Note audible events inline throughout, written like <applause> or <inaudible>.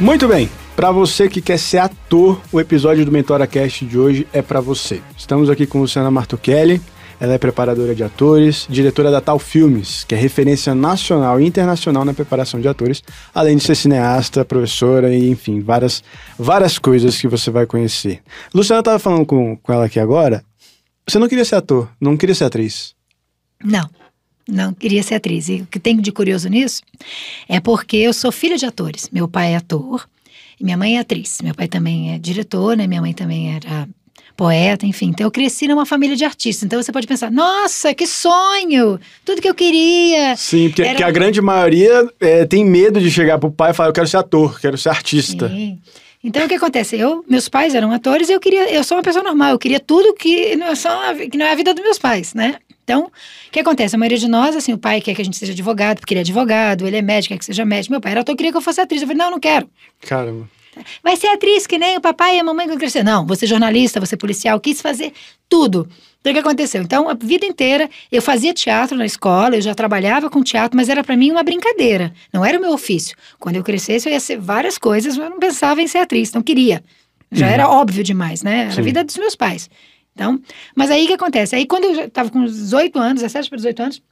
Muito bem. Para você que quer ser ator, o episódio do Mentora Cast de hoje é para você. Estamos aqui com Luciana Martuchelli. Ela é preparadora de atores, diretora da Tal Filmes, que é referência nacional e internacional na preparação de atores, além de ser cineasta, professora e, enfim, várias, várias coisas que você vai conhecer. Luciana estava falando com, com ela aqui agora. Você não queria ser ator, não queria ser atriz? Não, não queria ser atriz. E o que tem de curioso nisso é porque eu sou filha de atores. Meu pai é ator e minha mãe é atriz. Meu pai também é diretor, né? Minha mãe também era poeta, enfim. Então eu cresci numa família de artistas. Então você pode pensar, nossa, que sonho! Tudo que eu queria. Sim, porque, era... a grande maioria é, tem medo de chegar pro pai e falar, eu quero ser ator, quero ser artista. Sim. Então o que acontece? Eu, meus pais eram atores e eu queria, eu sou uma pessoa normal, eu queria tudo que não, é só, que não é a vida dos meus pais, né? Então, o que acontece? A maioria de nós, assim, o pai quer que a gente seja advogado, porque ele é advogado, ele é médico, quer que seja médico. Meu pai era ator, queria que eu fosse atriz. Eu falei, não, não quero. Caramba. Vai ser atriz que nem o papai e a mamãe quando crescer. Não, você jornalista, você policial, quis fazer tudo. Então, o que aconteceu? Então, a vida inteira, eu fazia teatro na escola, eu já trabalhava com teatro, mas era para mim uma brincadeira. Não era o meu ofício. Quando eu crescesse, eu ia ser várias coisas, mas eu não pensava em ser atriz, não queria. Já uhum. era óbvio demais, né? Era Sim. a vida dos meus pais. Então, mas aí o que acontece? Aí, quando eu estava com 18 anos, 17 para 18 anos,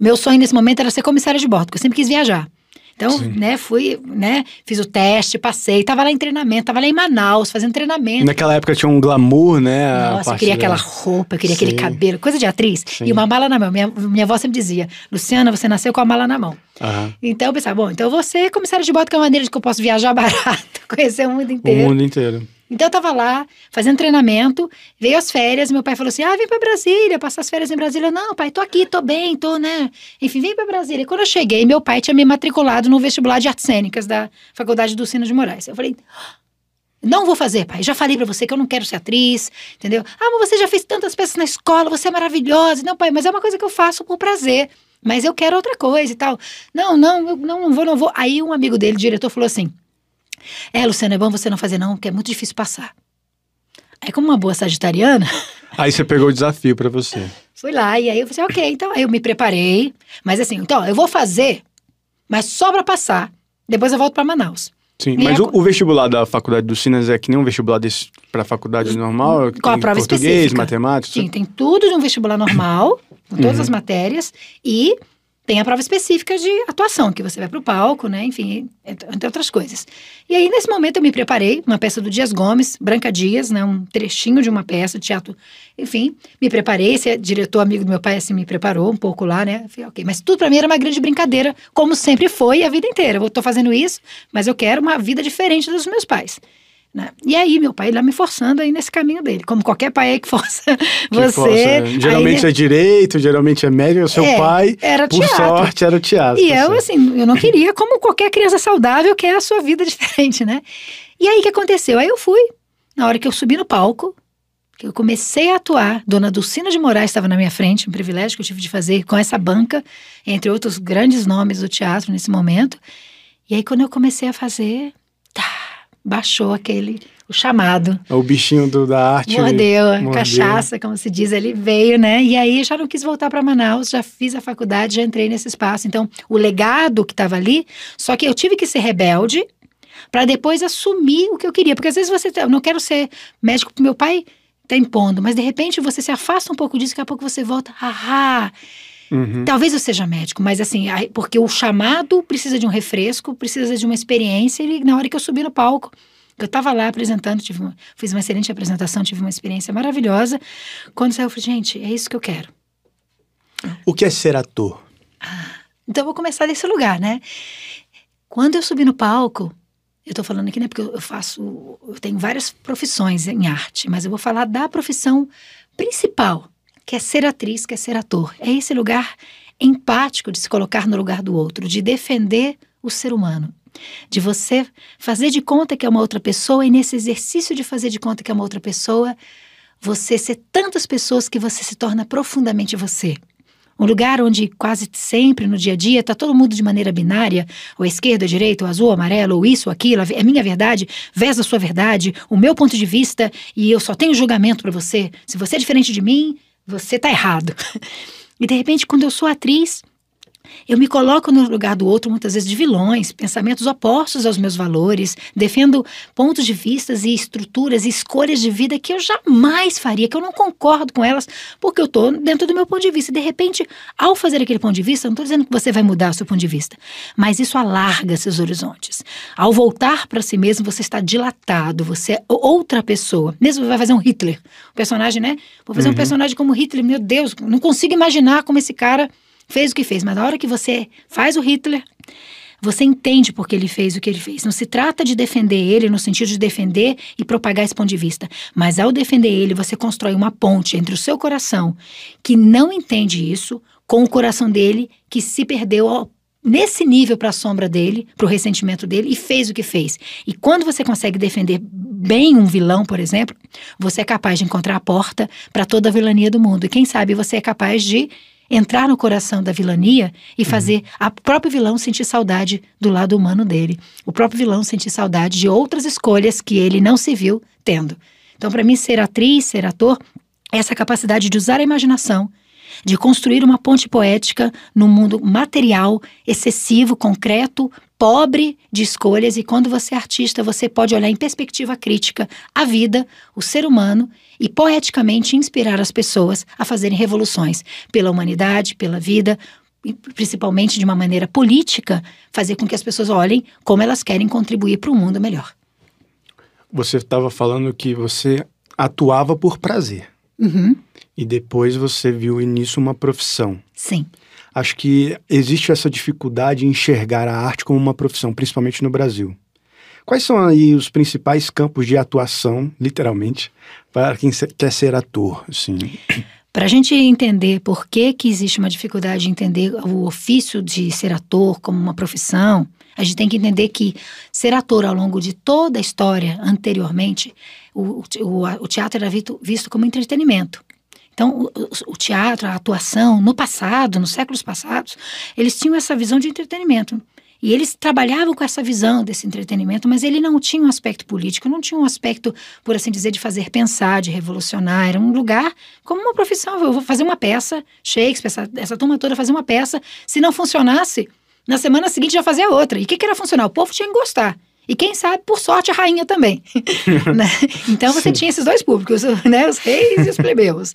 o meu sonho nesse momento era ser comissária de bordo, porque eu sempre quis viajar. Então, Sim. né, fui, né, fiz o teste, passei, tava lá em treinamento, tava lá em Manaus, fazendo treinamento. Naquela época tinha um glamour, né? Nossa, eu queria aquela roupa, eu queria Sim. aquele cabelo, coisa de atriz. Sim. E uma mala na mão. Minha, minha avó sempre dizia, Luciana, você nasceu com a mala na mão. Uhum. Então eu pensava, bom, então você, comissário de bordo, que é uma maneira de que eu posso viajar <laughs> barato, conhecer o mundo inteiro. O mundo inteiro. Então eu tava lá, fazendo treinamento, veio as férias, meu pai falou assim: ah, vem pra Brasília, passar as férias em Brasília. Não, pai, tô aqui, tô bem, tô, né? Enfim, vem pra Brasília. quando eu cheguei, meu pai tinha me matriculado no vestibular de artes cênicas da Faculdade do Sino de Moraes. Eu falei. Não vou fazer, pai. Já falei para você que eu não quero ser atriz, entendeu? Ah, mas você já fez tantas peças na escola, você é maravilhosa. Não, pai, mas é uma coisa que eu faço por prazer. Mas eu quero outra coisa e tal. Não, não, eu não, não vou, não vou. Aí um amigo dele, diretor, falou assim: é, Luciana, é bom você não fazer não, porque é muito difícil passar. Aí, como uma boa sagitariana... <laughs> Aí você pegou o desafio para você. Fui lá, e aí eu falei, ok, então aí eu me preparei. Mas assim, então, eu vou fazer, mas só para passar. Depois eu volto para Manaus. Sim, mas o, o, vestibular da faculdade do Sinas é que nem um vestibular para faculdade normal? Com a prova português, específica. matemática? Sim, tem tudo de um vestibular normal, com todas uhum. as matérias, e tem a prova específica de atuação, que você vai para o palco, né? Enfim, entre outras coisas. E aí, nesse momento, eu me preparei, uma peça do Dias Gomes, Branca Dias, né? Um trechinho de uma peça, teatro. Enfim, me preparei. Esse diretor amigo do meu pai, assim, me preparou um pouco lá, né? Falei, ok. Mas tudo para mim era uma grande brincadeira, como sempre foi a vida inteira. Eu tô fazendo isso, mas eu quero uma vida diferente dos meus pais. Né? E aí, meu pai lá me forçando aí nesse caminho dele, como qualquer pai aí que <laughs> força que você. Força, né? Geralmente aí, é direito, geralmente é médico, o seu é, pai, era por teatro. sorte, era o teatro. E tá eu, certo. assim, eu não queria, como qualquer criança saudável, quer a sua vida <laughs> diferente, né? E aí, o que aconteceu? Aí eu fui, na hora que eu subi no palco, que eu comecei a atuar, Dona Dulcina de Moraes estava na minha frente, um privilégio que eu tive de fazer com essa banca, entre outros grandes nomes do teatro nesse momento. E aí, quando eu comecei a fazer, tá, baixou aquele o chamado. O bichinho do, da arte. Mordeu, a cachaça, como se diz, ele veio, né? E aí já não quis voltar para Manaus, já fiz a faculdade, já entrei nesse espaço. Então, o legado que estava ali, só que eu tive que ser rebelde para depois assumir o que eu queria. Porque às vezes você, eu não quero ser médico, meu pai tá impondo, mas de repente você se afasta um pouco disso, daqui a pouco você volta, ah, Uhum. Talvez eu seja médico, mas assim, porque o chamado precisa de um refresco, precisa de uma experiência. E na hora que eu subi no palco, eu estava lá apresentando, tive uma, fiz uma excelente apresentação, tive uma experiência maravilhosa. Quando saiu, eu falei, gente, é isso que eu quero. O que é ser ator? Ah, então eu vou começar desse lugar, né? Quando eu subi no palco, eu estou falando aqui, né, porque eu faço, eu tenho várias profissões em arte, mas eu vou falar da profissão principal, quer ser atriz, quer ser ator. É esse lugar empático de se colocar no lugar do outro, de defender o ser humano. De você fazer de conta que é uma outra pessoa e nesse exercício de fazer de conta que é uma outra pessoa, você ser tantas pessoas que você se torna profundamente você. Um lugar onde quase sempre no dia a dia está todo mundo de maneira binária, ou esquerda, direita, ou azul, ou amarelo, ou isso, ou aquilo, é minha verdade, vez a sua verdade, o meu ponto de vista, e eu só tenho julgamento para você. Se você é diferente de mim, você tá errado. <laughs> E de repente, quando eu sou atriz, Eu me coloco no lugar do outro, muitas vezes de vilões, pensamentos opostos aos meus valores, defendo pontos de vistas e estruturas e escolhas de vida que eu jamais faria, que eu não concordo com elas, porque eu estou dentro do meu ponto de vista. E de repente, ao fazer aquele ponto de vista, não estou dizendo que você vai mudar o seu ponto de vista, mas isso alarga seus horizontes. Ao voltar para si mesmo, você está dilatado, você é outra pessoa. Mesmo vai fazer um Hitler, um personagem, né? Vou fazer uhum. um personagem como Hitler, meu Deus, não consigo imaginar como esse cara fez o que fez, mas na hora que você faz o Hitler, você entende por que ele fez o que ele fez. Não se trata de defender ele no sentido de defender e propagar esse ponto de vista, mas ao defender ele, você constrói uma ponte entre o seu coração, que não entende isso, com o coração dele, que se perdeu ao nesse nível para a sombra dele, para o ressentimento dele e fez o que fez. E quando você consegue defender bem um vilão, por exemplo, você é capaz de encontrar a porta para toda a vilania do mundo. E quem sabe você é capaz de entrar no coração da vilania e fazer uhum. a próprio vilão sentir saudade do lado humano dele. O próprio vilão sentir saudade de outras escolhas que ele não se viu tendo. Então, para mim, ser atriz, ser ator, é essa capacidade de usar a imaginação, de construir uma ponte poética no mundo material, excessivo, concreto, pobre de escolhas. E quando você é artista, você pode olhar em perspectiva crítica a vida, o ser humano e poeticamente inspirar as pessoas a fazerem revoluções pela humanidade, pela vida, e principalmente de uma maneira política, fazer com que as pessoas olhem como elas querem contribuir para um mundo melhor. Você estava falando que você atuava por prazer. Uhum. E depois você viu nisso uma profissão. Sim. Acho que existe essa dificuldade em enxergar a arte como uma profissão, principalmente no Brasil. Quais são aí os principais campos de atuação, literalmente, para quem quer ser ator? Assim? Para a gente entender por que, que existe uma dificuldade de entender o ofício de ser ator como uma profissão, a gente tem que entender que ser ator ao longo de toda a história anteriormente, o, o, o teatro era visto, visto como entretenimento. Então, o, o, teatro, a atuação, no passado, nos séculos passados, eles tinham essa visão de entretenimento. E eles trabalhavam com essa visão desse entretenimento, mas ele não tinha um aspecto político, não tinha um aspecto, por assim dizer, de fazer pensar, de revolucionar. Era um lugar como uma profissão. Eu vou fazer uma peça, Shakespeare, essa, essa turma toda fazer uma peça. Se não funcionasse, na semana seguinte já fazia outra. E o que, que era funcionar? O povo tinha que gostar. E quem sabe, por sorte, a rainha também. <laughs> né? Então você Sim. tinha esses dois públicos, <laughs> né? os reis e os plebeus.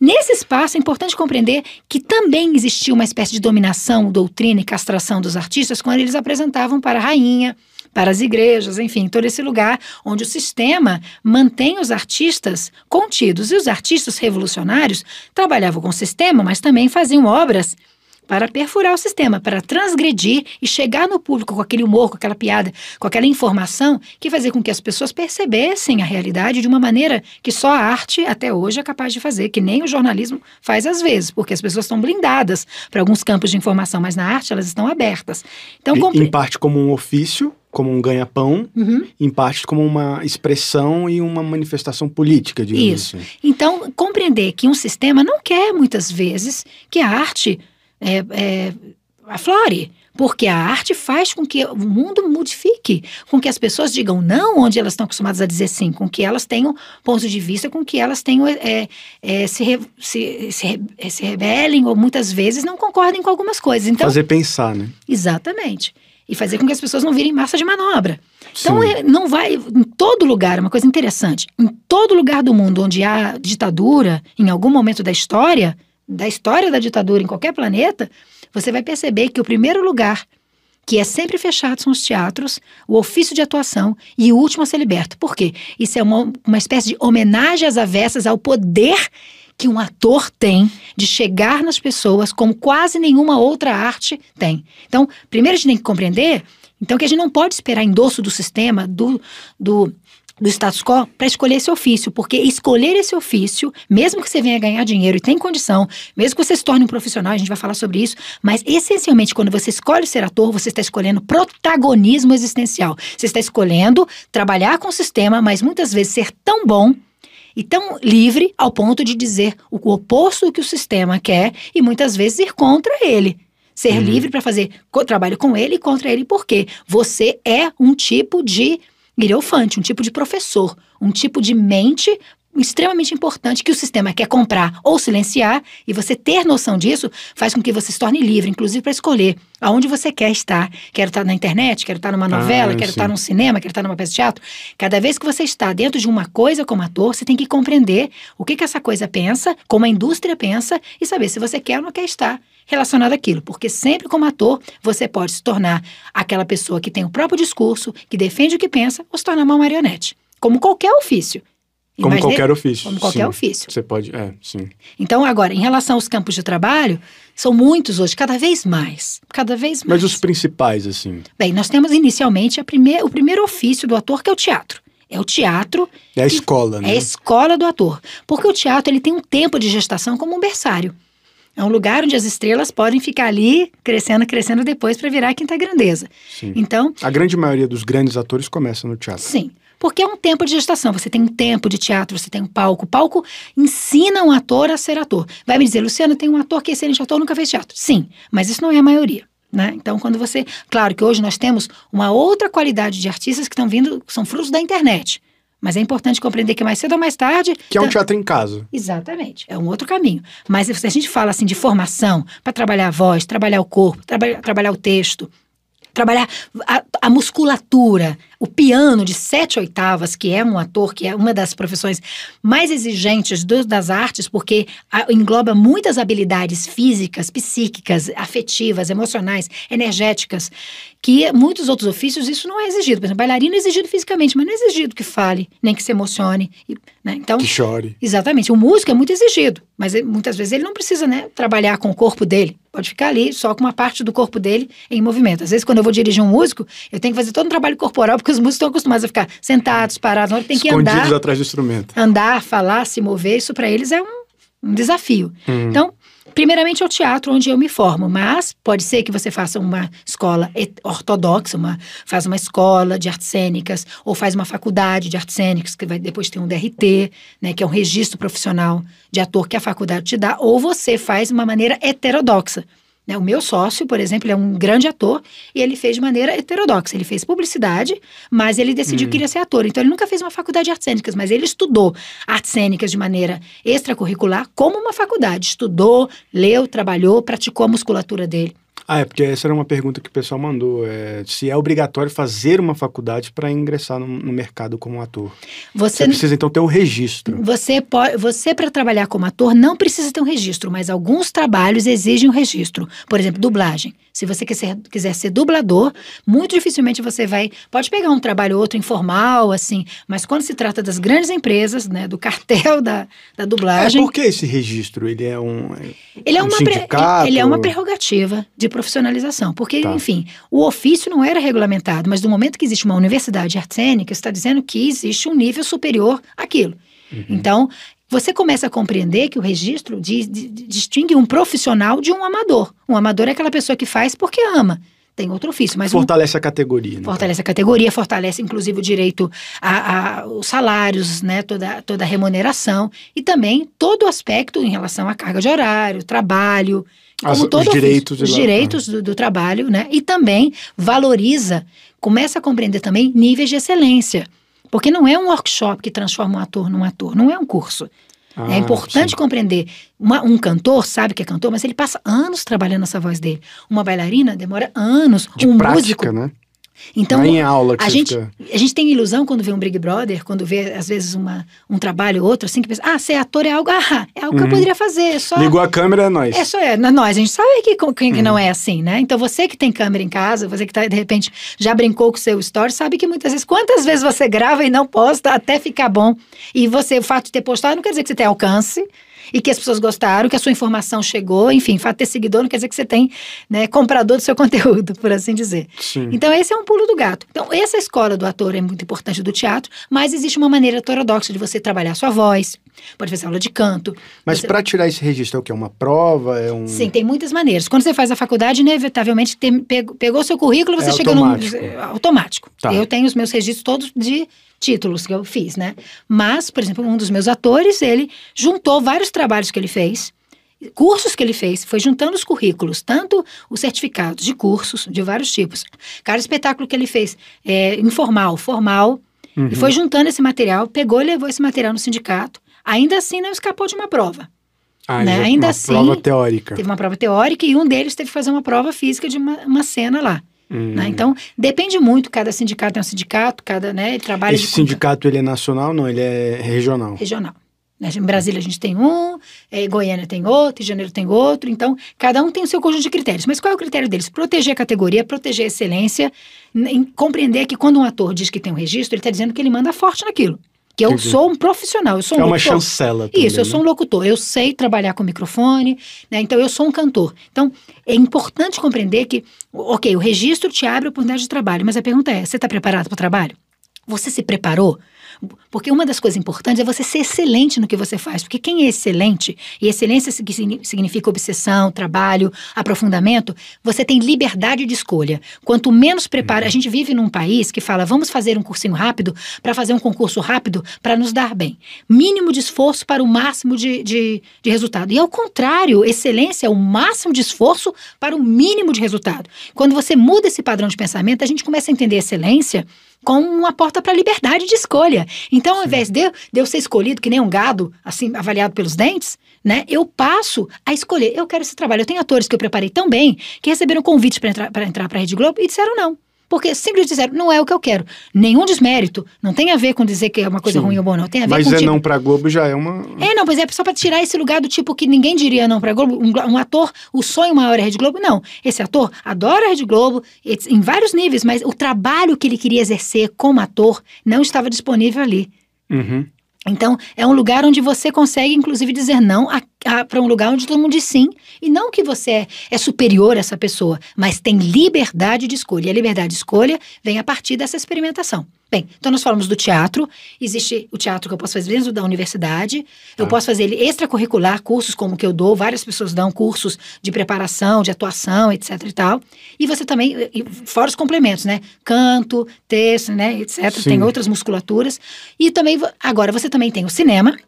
Nesse espaço é importante compreender que também existia uma espécie de dominação, doutrina e castração dos artistas quando eles apresentavam para a rainha, para as igrejas, enfim, todo esse lugar onde o sistema mantém os artistas contidos. E os artistas revolucionários trabalhavam com o sistema, mas também faziam obras para perfurar o sistema, para transgredir e chegar no público com aquele humor, com aquela piada, com aquela informação que fazia com que as pessoas percebessem a realidade de uma maneira que só a arte até hoje é capaz de fazer, que nem o jornalismo faz às vezes, porque as pessoas estão blindadas para alguns campos de informação, mas na arte elas estão abertas. Então, compre... Em parte como um ofício, como um ganha-pão, uhum. em parte como uma expressão e uma manifestação política, digamos Isso. Assim. Então, compreender que um sistema não quer muitas vezes que a arte é, é, aflore. Porque a arte faz com que o mundo modifique, com que as pessoas digam não onde elas estão acostumadas a dizer sim, com que elas tenham pontos de vista, com que elas tenham é, é, se, re, se, se, se, rebelem ou muitas vezes não concordem com algumas coisas. Então, Fazer pensar, né? Exatamente. E fazer com que as pessoas não virem massa de manobra. Então, é, não vai. Em todo lugar, uma coisa interessante: em todo lugar do mundo onde há ditadura, em algum momento da história, da história da ditadura em qualquer planeta, você vai perceber que o primeiro lugar que é sempre fechado são os teatros, o ofício de atuação e o último a ser liberto. Por quê? Isso é uma, uma espécie de homenagem às avessas ao poder que um ator tem de chegar nas pessoas como quase nenhuma outra arte tem. Então, primeiro a gente tem que compreender então que a gente não pode esperar endosso do sistema, do, do do status quo para escolher esse ofício, porque escolher esse ofício, mesmo que você venha ganhar dinheiro e tem condição, mesmo que você se torne um profissional, a gente vai falar sobre isso, mas essencialmente quando você escolhe ser ator, você está escolhendo protagonismo existencial. Você está escolhendo trabalhar com o sistema, mas muitas vezes ser tão bom e tão livre ao ponto de dizer o oposto do que o sistema quer e muitas vezes ir contra ele. Ser uhum. livre para fazer trabalho com ele e contra ele, porque você é um tipo de Griofante, um tipo de professor, um tipo de mente extremamente importante que o sistema quer comprar ou silenciar, e você ter noção disso faz com que você se torne livre, inclusive para escolher aonde você quer estar. Quero estar na internet, quero estar numa novela, Ah, quero sim. estar num cinema, quero estar numa peça de teatro. Cada vez que você está dentro de uma coisa como ator, você tem que compreender o que, que essa coisa pensa, como a indústria pensa, e saber se você quer ou não quer estar relacionado àquilo. Porque sempre como ator, você pode se tornar aquela pessoa que tem o próprio discurso, que defende o que pensa, ou se tornar uma marionete. Como qualquer ofício. Como de- qualquer ofício. Como qualquer sim. ofício. Você pode, é, sim. Então, agora, em relação aos campos de trabalho, são muitos hoje, cada vez mais. Cada vez mais. Mas os principais, assim. Bem, nós temos inicialmente primeir, o primeiro ofício do ator, que é o teatro. É o teatro, É a escola, né? é a escola do ator. Porque o teatro ele tem um tempo de gestação como um berçário. É um lugar onde as estrelas podem ficar ali, crescendo, crescendo depois para virar a quinta grandeza. Sim. Então, A grande maioria dos grandes atores começa no teatro. Sim. Porque é um tempo de gestação. Você tem um tempo de teatro, você tem um palco. O palco ensina um ator a ser ator. Vai me dizer, Luciano, tem um ator que é excelente ator, nunca fez teatro. Sim, mas isso não é a maioria. Né? Então, quando você. Claro que hoje nós temos uma outra qualidade de artistas que estão vindo, que são frutos da internet. Mas é importante compreender que mais cedo ou mais tarde. Que é um teatro em casa. Exatamente, é um outro caminho. Mas se a gente fala assim de formação, para trabalhar a voz, trabalhar o corpo, trabalhar, trabalhar o texto, trabalhar a, a musculatura, o piano de sete oitavas, que é um ator, que é uma das profissões mais exigentes do- das artes, porque a- engloba muitas habilidades físicas, psíquicas, afetivas, emocionais, energéticas, que muitos outros ofícios isso não é exigido. Por exemplo, bailarino é exigido fisicamente, mas não é exigido que fale, nem que se emocione. né? Então, Que chore. Exatamente. O músico é muito exigido, mas ele- muitas vezes ele não precisa né, trabalhar com o corpo dele. Pode ficar ali só com uma parte do corpo dele em movimento. Às vezes, quando eu vou dirigir um músico, eu tenho que fazer todo um trabalho corporal, porque os músicos estão acostumados a ficar sentados, parados, na hora tem que Escondidos andar, atrás do instrumento. andar, falar, se mover. Isso para eles é um, um desafio. Hum. Então, primeiramente é o teatro onde eu me formo, mas pode ser que você faça uma escola ortodoxa, uma, faz uma escola de artes cênicas, ou faz uma faculdade de artes cênicas, que vai depois ter um DRT, né, que é um registro profissional de ator que a faculdade te dá, ou você faz de uma maneira heterodoxa. Né, o meu sócio, por exemplo, ele é um grande ator e ele fez de maneira heterodoxa. Ele fez publicidade, mas ele decidiu Hum. que queria ser ator. Então ele nunca fez uma faculdade de artes cênicas, mas ele estudou artes cênicas de maneira extracurricular como uma faculdade. Estudou, leu, trabalhou, praticou a musculatura dele. Ah, é porque essa era uma pergunta que o pessoal mandou. É, se é obrigatório fazer uma faculdade para ingressar no, no mercado como ator. Você Você precisa, então, ter o registro. Você, pode, você para trabalhar como ator, não precisa ter um registro, mas alguns trabalhos exigem um registro. Por exemplo, dublagem. Se você quiser, quiser ser dublador, muito dificilmente você vai. Pode pegar um trabalho ou outro informal, assim, mas quando se trata das grandes empresas, né, do cartel da, da É, dublagem. por que esse registro? Ele é um. Ele é, um uma sindicato? ele é uma prerrogativa de profissionalização, porque, Tá. enfim, o ofício não era regulamentado, mas do momento que existe uma universidade de artes cênicas, está dizendo que existe um nível superior àquilo. Uhum. Então, você começa a compreender que o registro di- di- di- distingue um profissional de um amador. Um amador é aquela pessoa que faz porque ama. Tem outro ofício, mas um Fortalece a categoria. Né? Fortalece a categoria, fortalece inclusive o direito a, a- os salários, né, toda, toda a remuneração e também todo o aspecto em relação à carga de horário, trabalho, As- como todo os ofício, direitos de os direitos do, do trabalho, né, e também valoriza, começa a compreender também níveis de excelência, porque não é um workshop que transforma um ator num ator, não é um curso. Ah, é importante sim. compreender. Uma- um cantor sabe que é cantor, mas ele passa anos trabalhando essa voz dele. Uma bailarina demora anos. De um prática, músico né? Então, é em aula que a gente, fica... a gente tem ilusão quando vê um Big Brother, quando vê, às vezes, uma, um trabalho ou outro, assim, que pensa, ah, ser ator é algo, <laughs> ah, é algo que eu Uhum. poderia fazer, é só... Ligou a câmera, é nós. É só é, não- nós, a gente sabe que, que Uhum. não é assim, né? Então você que tem câmera em casa, você que tá, de repente já brincou com o seu story, sabe que muitas vezes, quantas vezes você grava e não posta até ficar bom. E você, o fato de ter postado não quer dizer que você tem alcance e que as pessoas gostaram, que a sua informação chegou, enfim, fato de ter seguidor não quer dizer que você tem né, comprador do seu <laughs> conteúdo, por assim dizer. Sim. Então, esse é um pulo do gato. Então, essa escola do ator é muito importante do teatro, mas existe uma maneira heterodoxa de você trabalhar sua voz, pode fazer aula de canto. Mas você- para tirar esse registro, é o que? É uma prova? É um... Sim, tem muitas maneiras. Quando você faz a faculdade, inevitavelmente tem- pegou, seu currículo, você É chega automático. no. é automático. Tá. Eu tenho os meus registros todos de títulos que eu fiz, né? Mas, por exemplo, um dos meus atores, ele juntou vários trabalhos que ele fez. Cursos que ele fez, foi juntando os currículos, tanto os certificados de cursos de vários tipos. Cada espetáculo que ele fez, é, informal, formal, Uhum. e foi juntando esse material, pegou e levou esse material no sindicato. Ainda assim não escapou de uma prova. Ah, Né? Ainda uma assim, prova teórica. Teve uma prova teórica e um deles teve que fazer uma prova física de uma, uma cena lá. Hum. né? Então, depende muito, cada sindicato tem um sindicato, cada, né, ele trabalha Esse sindicato, ele é nacional? Não, ele é regional. regional. né? Em Brasília a gente tem um, eh, em Goiânia tem outro, em Janeiro tem outro. Então, cada um tem o seu conjunto de critérios. Mas qual é o critério deles? Proteger a categoria, proteger a excelência, n- em compreender que quando um ator diz que tem um registro, ele está dizendo que ele manda forte naquilo. Que eu Entendi. sou um profissional, eu sou um É uma locutor. chancela também, Isso, eu sou um né? locutor, eu sei trabalhar com microfone, né? Então eu sou um cantor. Então é importante compreender que, ok, o registro te abre a oportunidade de trabalho, mas a pergunta é: você está preparado para o trabalho? Você se preparou? Porque uma das coisas importantes é você ser excelente no que você faz. Porque quem é excelente, e excelência signi- significa obsessão, trabalho, aprofundamento, você tem liberdade de escolha. Quanto menos prepara, a gente vive num país que fala, vamos fazer um cursinho rápido para fazer um concurso rápido para nos dar bem. Mínimo de esforço para o máximo de, de, de resultado. E ao contrário, excelência é o máximo de esforço para o mínimo de resultado. Quando você muda esse padrão de pensamento, a gente começa a entender excelência como uma porta para a liberdade de escolha. Então, ao invés de, eu- de eu ser escolhido que nem um gado, assim, avaliado pelos dentes, né? Eu passo a escolher. Eu quero esse trabalho. Eu tenho atores que eu preparei tão bem que receberam convites para entrar para entrar para a Rede Globo e disseram não. Porque simplesmente disseram, não é o que eu quero. Nenhum desmérito. Não tem a ver com dizer que é uma coisa Sim. ruim ou boa, não. Tem a ver Mas com é tipo, não pra Globo já é uma... é, não, pois é só pra tirar esse lugar do tipo que ninguém diria não pra Globo. Um, um ator, o sonho maior é a Rede Globo. Não. Esse ator adora a Rede Globo em vários níveis, mas o trabalho que ele queria exercer como ator não estava disponível ali. Uhum. Então, é um lugar onde você consegue, inclusive, dizer não para um lugar onde todo mundo diz sim. E não que você é, é superior a essa pessoa, mas tem liberdade de escolha. E a liberdade de escolha vem a partir dessa experimentação. Bem, então nós falamos do teatro. Existe o teatro que eu posso fazer dentro da universidade. Eu Tá. posso fazer ele extracurricular, cursos como o que eu dou. Várias pessoas dão cursos de preparação, de atuação, etc e tal. E você também, fora os complementos, né? Canto, texto, né, etc. Sim. Tem outras musculaturas. E também, agora, você também tem o cinema,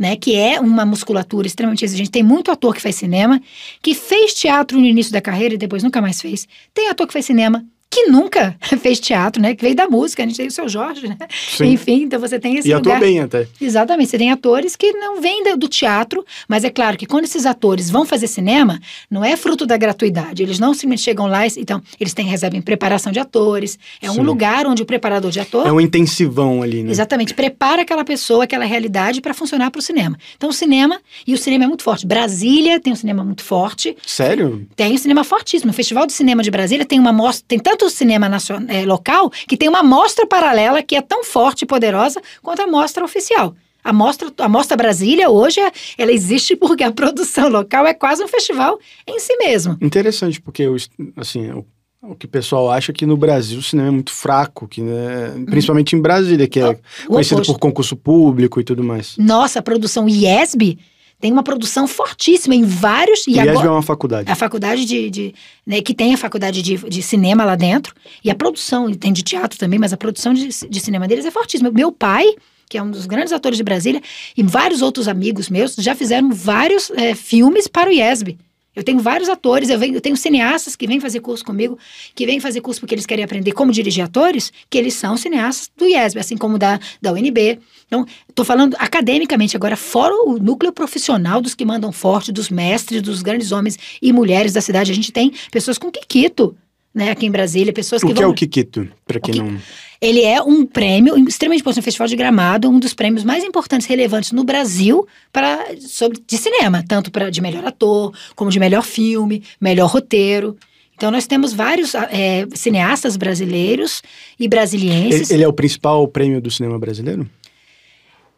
né, que é uma musculatura extremamente exigente. Tem muito ator que faz cinema, que fez teatro no início da carreira e depois nunca mais fez. Tem ator que faz cinema que nunca <laughs> fez teatro, né, que veio da música. A gente tem o seu Jorge, né? Sim. Enfim, então você tem esse E atua lugar. bem até. Exatamente, você tem atores que não vêm do- do teatro, mas é claro que quando esses atores vão fazer cinema, não é fruto da gratuidade. Eles não simplesmente chegam lá e então eles têm recebem preparação de atores. É Sim. um lugar onde o preparador de ator É um intensivão ali, né? Exatamente, prepara aquela pessoa, aquela realidade para funcionar para o cinema. Então, o cinema, e o cinema é muito forte. Brasília tem um cinema muito forte, Sério? tem um cinema fortíssimo. O Festival de Cinema de Brasília tem uma mostra, tem tanto cinema nacional, local, que tem uma mostra paralela que é tão forte e poderosa quanto a mostra oficial. A mostra, a mostra Brasília hoje, é- ela existe porque a produção local é quase um festival em si mesmo. Interessante, porque eu, assim, o, o que o pessoal acha é que no Brasil o cinema é muito fraco, que, né, principalmente em Brasília, que é O conhecido oposto. por concurso público e tudo mais. Nossa, a produção IESB tem uma produção fortíssima em vários... E, agora- é uma faculdade. A faculdade de. de- né, que tem a faculdade de, de cinema lá dentro. E a produção, tem de teatro também, mas a produção de, de cinema deles é fortíssima. Meu pai, que é um dos grandes atores de Brasília, e vários outros amigos meus já fizeram vários é, filmes para o IESB. Eu tenho vários atores, eu, venho- eu tenho cineastas que vêm fazer curso comigo, que vêm fazer curso porque eles querem aprender como dirigir atores, que eles são cineastas do IESB, assim como da, da UNB. Então, estou falando academicamente agora, fora o núcleo profissional dos que mandam forte, dos mestres, dos grandes homens e mulheres da cidade. A gente tem pessoas com Kikito, né, aqui em Brasília, pessoas O que que vão... é o Kikito? Pra quem não. Ele é um prêmio extremamente importante no Festival de Gramado, um dos prêmios mais importantes e relevantes no Brasil para sobre de cinema, tanto para de melhor ator, como de melhor filme, melhor roteiro. Então nós temos vários é, cineastas brasileiros e Ele, brasilienses. ele é o principal prêmio do cinema brasileiro?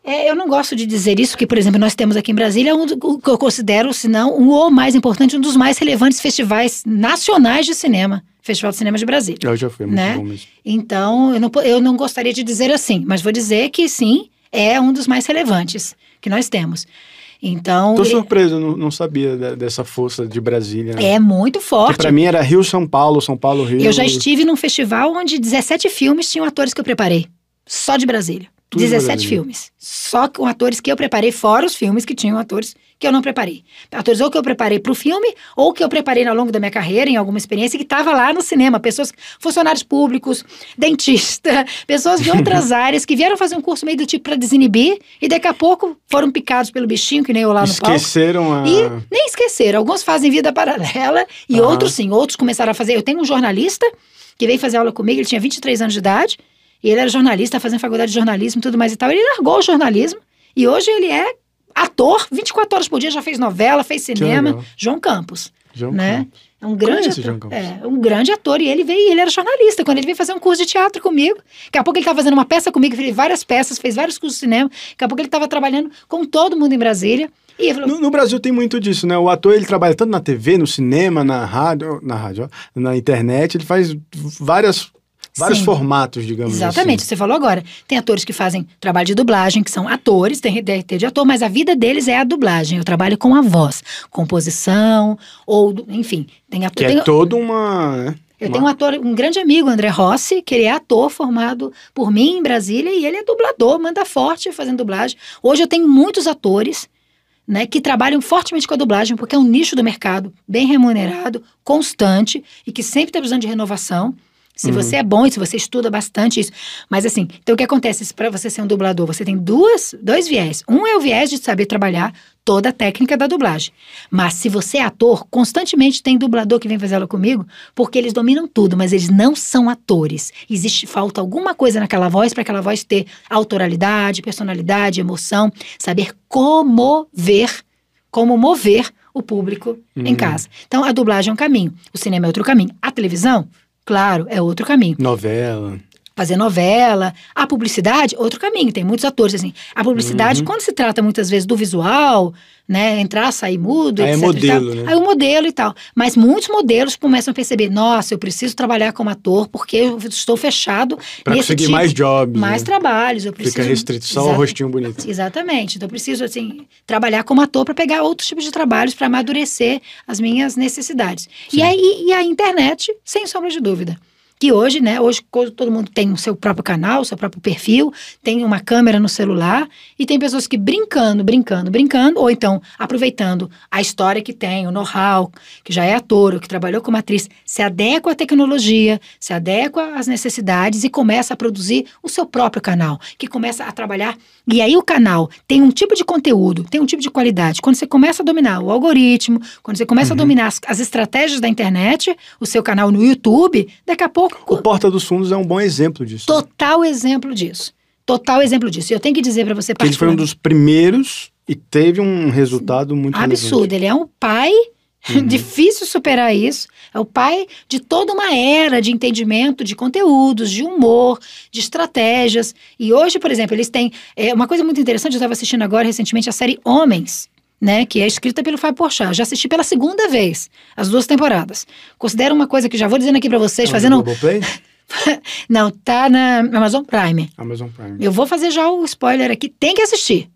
É, eu não gosto de dizer isso, porque, por exemplo, nós temos aqui em Brasília um, que eu considero, se não, um o mais importante, um dos mais relevantes festivais nacionais de cinema. Festival de Cinema de Brasília. Eu já fui, é muito Né? bom mesmo. Então, eu não, eu não gostaria de dizer assim, mas vou dizer que sim, é um dos mais relevantes que nós temos. Então, Tô surpreso, não, não sabia da- dessa força de Brasília. né? é muito forte. pra mim era Rio, São Paulo, São Paulo, Rio. Eu já estive num festival onde 17 filmes tinham atores que eu preparei, só de Brasília. Tudo 17 brasileiro. filmes. Só com atores que eu preparei, fora os filmes que tinham atores que eu não preparei. Atores ou que eu preparei para o filme, ou que eu preparei ao longo da minha carreira, em alguma experiência, que estava lá no cinema. Pessoas, funcionários públicos, dentista, <laughs> pessoas de outras <laughs> áreas que vieram fazer um curso meio do tipo para desinibir e daqui a pouco foram picados pelo bichinho, que nem eu lá no palco. Esqueceram a. E nem esqueceram. Alguns fazem vida paralela e Aham. outros sim. Outros começaram a fazer. Eu tenho um jornalista que veio fazer aula comigo, ele tinha 23 anos de idade. E ele era jornalista, fazendo faculdade de jornalismo e tudo mais e tal. Ele largou o jornalismo e hoje ele é ator, 24 horas por dia, já fez novela, fez cinema. João Campos, João né? Campos. É um grande Conheço ator. É, um grande ator. E ele veio, ele era jornalista. Quando ele veio fazer um curso de teatro comigo, daqui a pouco ele estava fazendo uma peça comigo, fez várias peças, fez vários cursos de cinema. Daqui a pouco ele estava trabalhando com todo mundo em Brasília. Falou, No, no Brasil tem muito disso, né? O ator ele trabalha tanto na TV, no cinema, na rádio, na rádio, ó, na internet, ele faz várias, vários Sim. formatos, digamos Exatamente, assim. você falou agora. Tem atores que fazem trabalho de dublagem, que são atores, tem DRT de ator, mas a vida deles é a dublagem. Eu trabalho com a voz, composição, ou, enfim, tem ator. Que tem- é toda uma. né? eu tenho um ator, um grande amigo, André Rossi, que ele é ator formado por mim em Brasília e ele é dublador, manda forte fazendo dublagem. Hoje eu tenho muitos atores né, que trabalham fortemente com a dublagem, porque é um nicho do mercado bem remunerado, constante e que sempre está precisando de renovação. Se Uhum. você é bom e se você estuda bastante isso. Mas assim, então o que acontece? Para você ser um dublador, você tem duas, dois viés. Um é o viés de saber trabalhar toda a técnica da dublagem. Mas se você é ator, constantemente tem dublador que vem fazer ela comigo, porque eles dominam tudo, mas eles não são atores. Existe falta alguma coisa naquela voz para aquela voz ter autoralidade, personalidade, emoção, saber como ver, como mover o público em Uhum. casa. Então a dublagem é um caminho, o cinema é outro caminho, a televisão, claro, é outro caminho Novela. Fazer novela. A publicidade, outro caminho. Tem muitos atores assim. A publicidade, Uhum. quando se trata muitas vezes do visual, né, entrar, sair mudo, Aí é etc. e modelo, tal, né? Aí o modelo e tal. Mas muitos modelos começam a perceber, nossa, eu preciso trabalhar como ator porque eu estou fechado nesse conseguir tipo, mais jobs. mais né? trabalhos. Eu preciso Fica restrito só o Exata- rostinho bonito. Exatamente. Então eu preciso assim trabalhar como ator para pegar outros tipos de trabalhos para amadurecer as minhas necessidades. Sim. E aí e a internet, sem sombra de dúvida. Que hoje, né, hoje todo mundo tem o seu próprio canal, o seu próprio perfil, tem uma câmera no celular e tem pessoas que brincando, brincando, brincando, ou então aproveitando a história que tem, o know-how, que já é ator, ou que trabalhou como atriz, se adequa à tecnologia, se adequa às necessidades e começa a produzir o seu próprio canal, que começa a trabalhar. E aí o canal tem um tipo de conteúdo, tem um tipo de qualidade. Quando você começa a dominar o algoritmo, quando você começa a dominar as, as estratégias da internet, o seu canal no YouTube, daqui a pouco O Porta dos Fundos é um bom exemplo disso. Total exemplo disso. Total exemplo disso. E eu tenho que dizer para você, ele foi um dos primeiros e teve um resultado muito absurdo. Ele é um pai, <laughs> Uhum. difícil superar isso. É o pai de toda uma era de entendimento de conteúdos, de humor, de estratégias. E hoje, por exemplo, eles têm. é, uma coisa muito interessante, eu estava assistindo agora recentemente a série Homens. Né, que é escrita pelo Fábio Porchat. Já assisti pela segunda vez, as duas temporadas. Considero uma coisa que já vou dizendo aqui para vocês, É fazendo. <laughs> Não, tá na Amazon Prime. Amazon Prime. Eu vou fazer já o spoiler aqui. Tem que assistir.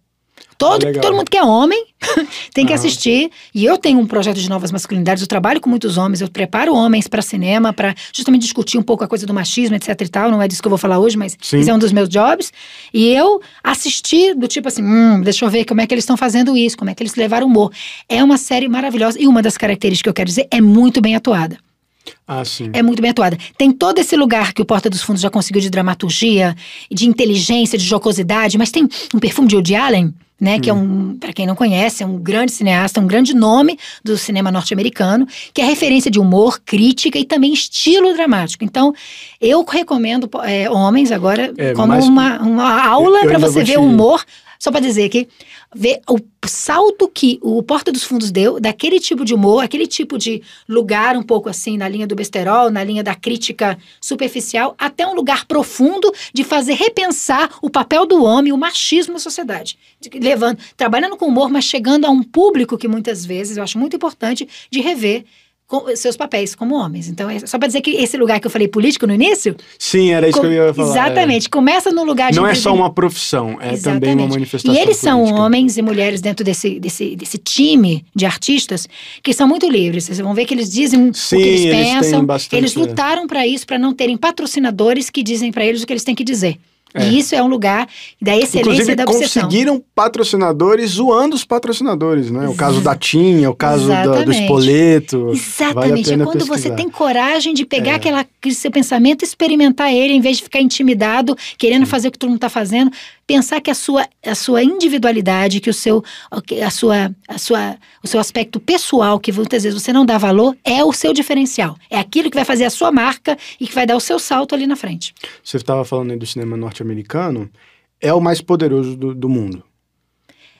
Todo, Ah, legal. todo mundo que é homem <laughs> tem que Aham. assistir. E eu tenho um projeto de novas masculinidades. Eu trabalho com muitos homens. Eu preparo homens para cinema, para justamente discutir um pouco a coisa do machismo, etc e tal. Não é disso que eu vou falar hoje, mas Sim. esse é um dos meus jobs. E eu assisti do tipo assim, hum, deixa eu ver como é que eles estão fazendo isso, como é que eles levaram humor. É uma série maravilhosa. E uma das características que eu quero dizer é muito bem atuada. Ah, sim. É muito bem atuada. Tem todo esse lugar que o Porta dos Fundos já conseguiu de dramaturgia, de inteligência, de jocosidade, mas tem um perfume de Woody Allen, né, que é um, para quem não conhece, é um grande cineasta, um grande nome do cinema norte-americano, que é referência de humor, crítica e também estilo dramático. Então, eu recomendo é, Homens agora É, como uma, uma aula para você ver te- o humor. Só para dizer que ver o salto que o Porta dos Fundos deu daquele tipo de humor, aquele tipo de lugar um pouco assim na linha do besterol, na linha da crítica superficial, até um lugar profundo de fazer repensar o papel do homem, o machismo na sociedade. De- Levando, trabalhando com humor, mas chegando a um público que muitas vezes eu acho muito importante de rever seus papéis como homens. Então, é só para dizer que esse lugar que eu falei político no início, Sim, era isso com- que eu ia falar. exatamente, começa no lugar é. de Não é só uma profissão, é também uma Exatamente. manifestação E eles são política. homens e mulheres dentro desse, desse, desse time de artistas que são muito livres. Vocês vão ver que eles dizem Sim, o que eles, eles pensam. bastante, eles é. lutaram para isso, para não terem patrocinadores que dizem para eles o que eles têm que dizer. É. E isso é um lugar da excelência Inclusive, da obsessão. conseguiram patrocinadores zoando os patrocinadores, né? O caso da Tinha, o caso da- do. Espoleto. Vale Exatamente. pena é quando você pesquisar. tem coragem de pegar É. aquela, aquele seu pensamento e experimentar ele, em vez de ficar intimidado, querendo fazer o que todo mundo está fazendo. Pensar que a sua, a sua individualidade, que o seu, a sua, a sua, o seu aspecto pessoal, que muitas vezes você não dá valor, é o seu diferencial. É aquilo que vai fazer a sua marca e que vai dar o seu salto ali na frente. Você estava falando aí do cinema norte-americano, é o mais poderoso do, do mundo.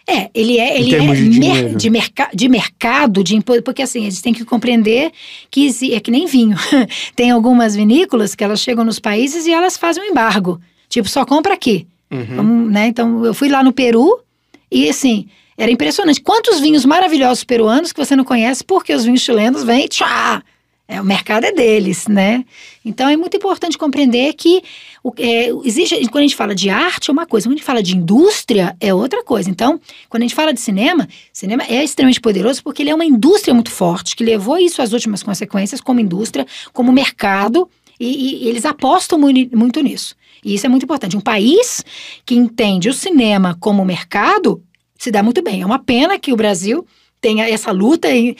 É, ele é, ele é de mer- de, merca de mercado, de impo- porque assim, eles têm que compreender que é que nem vinho. <laughs> Tem algumas vinícolas que elas chegam nos países e elas fazem um embargo. Tipo, só compra aqui. Uhum. Vamos, né? Então, eu fui lá no Peru e assim, era impressionante. Quantos vinhos maravilhosos peruanos que você não conhece, porque os vinhos chilenos vêm, tchá! É, o mercado é deles, né? Então é muito importante compreender que o, é, existe, quando a gente fala de arte é uma coisa, quando a gente fala de indústria é outra coisa. Então, quando a gente fala de cinema, cinema é extremamente poderoso porque ele é uma indústria muito forte, que levou isso às últimas consequências como indústria, como mercado, e, e eles apostam mui- muito nisso. E isso é muito importante. Um país que entende o cinema como mercado se dá muito bem. É uma pena que o Brasil tenha essa luta. E,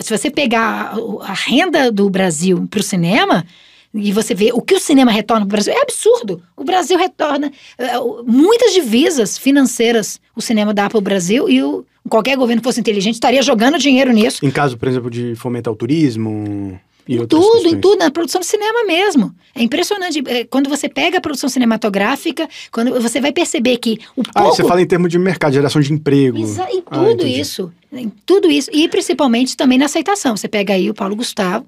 se você pegar a, a renda do Brasil para o cinema e você vê o que o cinema retorna para o Brasil, é absurdo. O Brasil retorna o- muitas divisas financeiras o cinema dá para o Brasil e o, qualquer governo que fosse inteligente estaria jogando dinheiro nisso. Em caso, por exemplo, de fomentar o turismo e Em tudo, questões. em tudo, na produção de cinema mesmo. É impressionante. É, Quando você pega a produção cinematográfica, quando você vai perceber que o Ah, pouco. você fala em termos de mercado, geração de emprego. Exa- em Ah, tudo entendi. isso. Em tudo isso. E principalmente também na aceitação. Você pega aí o Paulo Gustavo,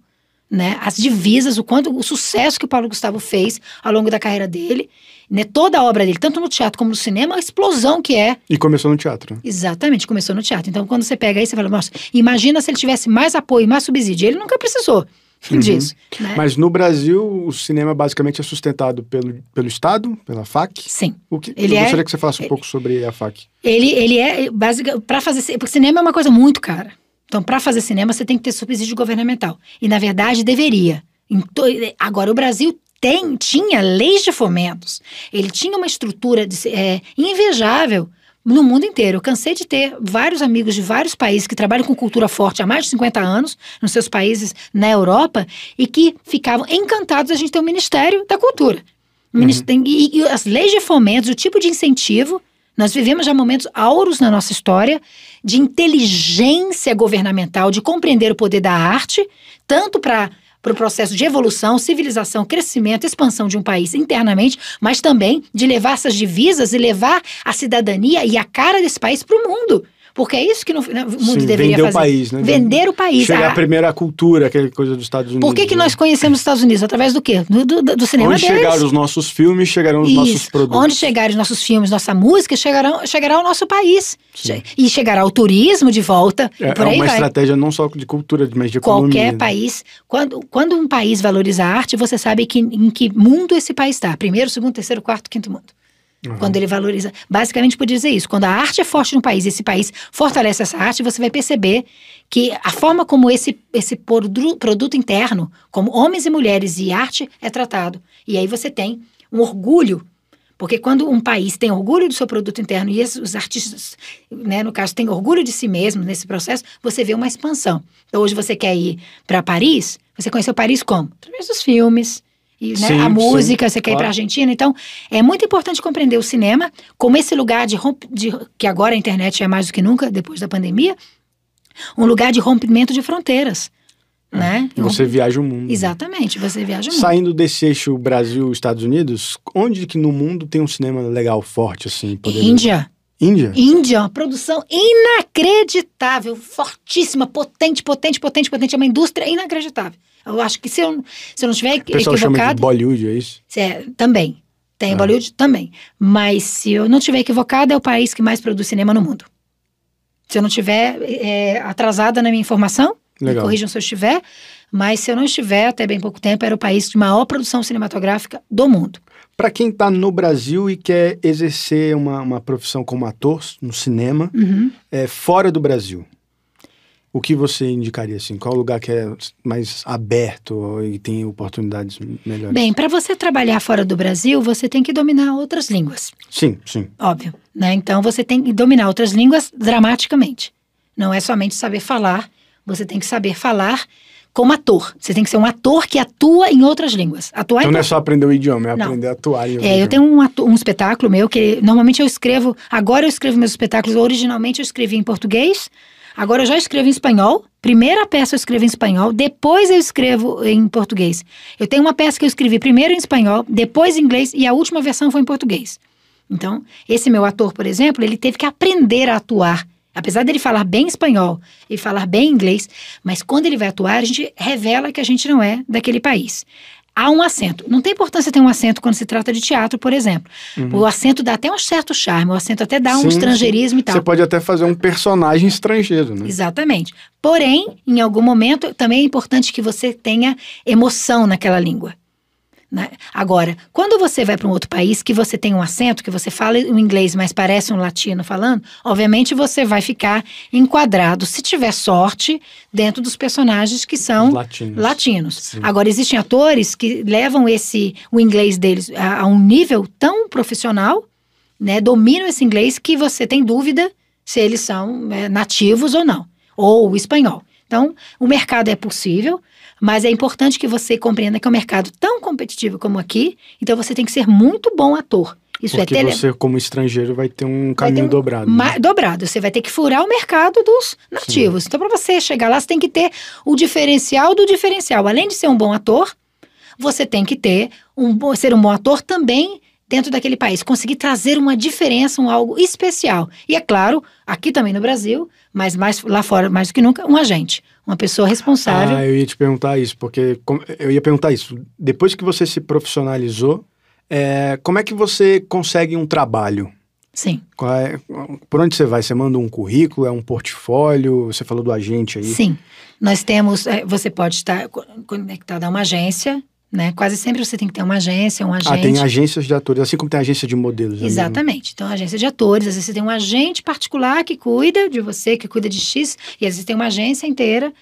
né? As divisas, o quanto o sucesso que o Paulo Gustavo fez ao longo da carreira dele, né? Toda a obra dele, tanto no teatro como no cinema, a explosão que é. E começou no teatro. Exatamente, começou no teatro. Então, quando você pega aí, você fala, nossa, imagina se ele tivesse mais apoio, mais subsídio. Ele nunca precisou Uhum. disso. Né? Mas no Brasil, o cinema basicamente é sustentado pelo, pelo Estado, pela FAC. Sim. O que, Ele eu é- gostaria que você falasse um pouco sobre a FAC. Ele, ele é básica para fazer porque cinema é uma coisa muito cara. Então, para fazer cinema, você tem que ter subsídio governamental. E na verdade deveria. Em to- Agora o Brasil tem tinha leis de fomentos. Ele tinha uma estrutura de, é, invejável no mundo inteiro. Eu cansei de ter vários amigos de vários países que trabalham com cultura forte há mais de 50 anos, nos seus países na Europa, e que ficavam encantados a gente ter um Ministério da Cultura. Tem- E, e as leis de fomentos, o tipo de incentivo, nós vivemos já momentos áureos na nossa história de inteligência governamental, de compreender o poder da arte, tanto para para o processo de evolução, civilização, crescimento, expansão de um país internamente, mas também de levar essas divisas e levar a cidadania e a cara desse país para o mundo. Porque é isso que no, no- o mundo Sim, deveria vender fazer. o país, né? Vender o país. Chegar Ah, primeiro à cultura, aquela coisa dos Estados Unidos. por que, que né? nós conhecemos os Estados Unidos? Através do quê? Do, do, do cinema Onde deles. chegaram os nossos filmes, chegarão os nossos Isso. produtos. Onde chegarem os nossos filmes, nossa música, chegarão, chegará ao nosso país. Che- E chegará o turismo de volta. É, é uma vai. estratégia não só de cultura, mas de economia. Qualquer né? país. Quando, quando um país valoriza a arte, você sabe que, em que mundo esse país está. Primeiro, segundo, terceiro, quarto, quinto mundo. Uhum. Quando ele valoriza. Basicamente, podia dizer isso. Quando a arte é forte no país, esse país fortalece essa arte, você vai perceber que a forma como esse, esse produ- produto interno, como homens e mulheres e arte, é tratado. E aí você tem um orgulho. Porque quando um país tem orgulho do seu produto interno e esses- os artistas, né, no caso, têm orgulho de si mesmo nesse processo, você vê uma expansão. Então, hoje você quer ir para Paris, você conheceu Paris como? Através dos filmes, e, né, Sim, a sim, música, você quer ir claro. para Argentina. Então, é muito importante compreender o cinema como esse lugar de, romp... de que agora a internet é mais do que nunca, depois da pandemia, um lugar de rompimento de fronteiras. Né? E você viaja o mundo. Exatamente, você viaja muito. Saindo desse eixo Brasil-Estados Unidos, onde que no mundo tem um cinema legal, forte, assim? Índia. Índia? Índia, uma produção inacreditável, fortíssima, potente, potente, potente, potente. É uma indústria inacreditável. Eu acho que se eu, se eu não estiver O pessoal chama de equivocado. Bollywood, é isso? É, também. Tem Ah. Bollywood também. Mas se eu não estiver equivocado, é o país que mais produz cinema no mundo. Se eu não estiver é, atrasada na minha informação, me Legal. corrijam se eu estiver. Mas se eu não estiver, até bem pouco tempo, era o país de maior produção cinematográfica do mundo. Para quem tá no Brasil e quer exercer uma, uma profissão como ator no cinema, Uhum. é, fora do Brasil, o que você indicaria assim? Qual lugar que é mais aberto e tem oportunidades melhores? Bem, para você trabalhar fora do Brasil, você tem que dominar outras línguas. Sim, sim. Óbvio, né? Então você tem que dominar outras línguas dramaticamente. Não é somente saber falar, você tem que saber falar como ator. Você tem que ser um ator que atua em outras línguas. Atuar então em não é só aprender o idioma, é Não. aprender a atuar em outro É, eu idioma. tenho um, um espetáculo meu que normalmente eu escrevo. Agora eu escrevo meus espetáculos. Originalmente eu escrevi em português. Agora eu já escrevo em espanhol. Primeira peça eu escrevo em espanhol. Depois eu escrevo em português. Eu tenho uma peça que eu escrevi primeiro em espanhol, depois em inglês e a última versão foi em português. Então, esse meu ator, por exemplo, ele teve que aprender a atuar. Apesar dele falar bem espanhol e falar bem inglês, mas quando ele vai atuar, a gente revela que a gente não é daquele país. Há um acento. Não tem importância ter um acento quando se trata de teatro, por exemplo. O acento dá até um certo charme, o acento até dá um Uhum. Sim, estrangeirismo e tal. Você pode até fazer um personagem estrangeiro, né? Exatamente. Porém, em algum momento, também é importante que você tenha emoção naquela língua. Né? Agora, quando você vai para um outro país que você tem um acento, que você fala um inglês, mas parece um latino falando, obviamente você vai ficar enquadrado, se tiver sorte, dentro dos personagens que são Os latinos. latinos. Agora, existem atores que levam esse o inglês deles a, a um nível tão profissional, né? Dominam esse inglês que você tem dúvida se eles são é, nativos ou não, ou o espanhol. Então, o mercado é possível, mas é importante que você compreenda que é um mercado tão competitivo como aqui, então você tem que ser muito bom ator. Isso Porque é tele... você, como estrangeiro, vai ter um caminho ter um dobrado. né? dobrado. Você vai ter que furar o mercado dos nativos. Então, para você chegar lá, você tem que ter o diferencial do diferencial. Além de ser um bom ator, você tem que ter um bom, ser um bom ator também dentro daquele país, conseguir trazer uma diferença, um algo especial. E é claro, aqui também no Brasil, mas mais lá fora, mais do que nunca, um agente, uma pessoa responsável. Ah, eu ia te perguntar isso, porque eu ia perguntar isso. Depois que você se profissionalizou, é, como é que você consegue um trabalho? Sim, Qual é- por onde você vai? Você manda um currículo, é um portfólio? Você falou do agente aí. sim. Nós temos, eh, você pode estar co- conectado a uma agência, né? Quase sempre você tem que ter uma agência, um agente. Ah, tem agências de atores, assim como tem agência de modelos. Exatamente. Então, agência de atores, às vezes você tem um agente particular que cuida de você, que cuida de X, e às vezes tem uma agência inteira.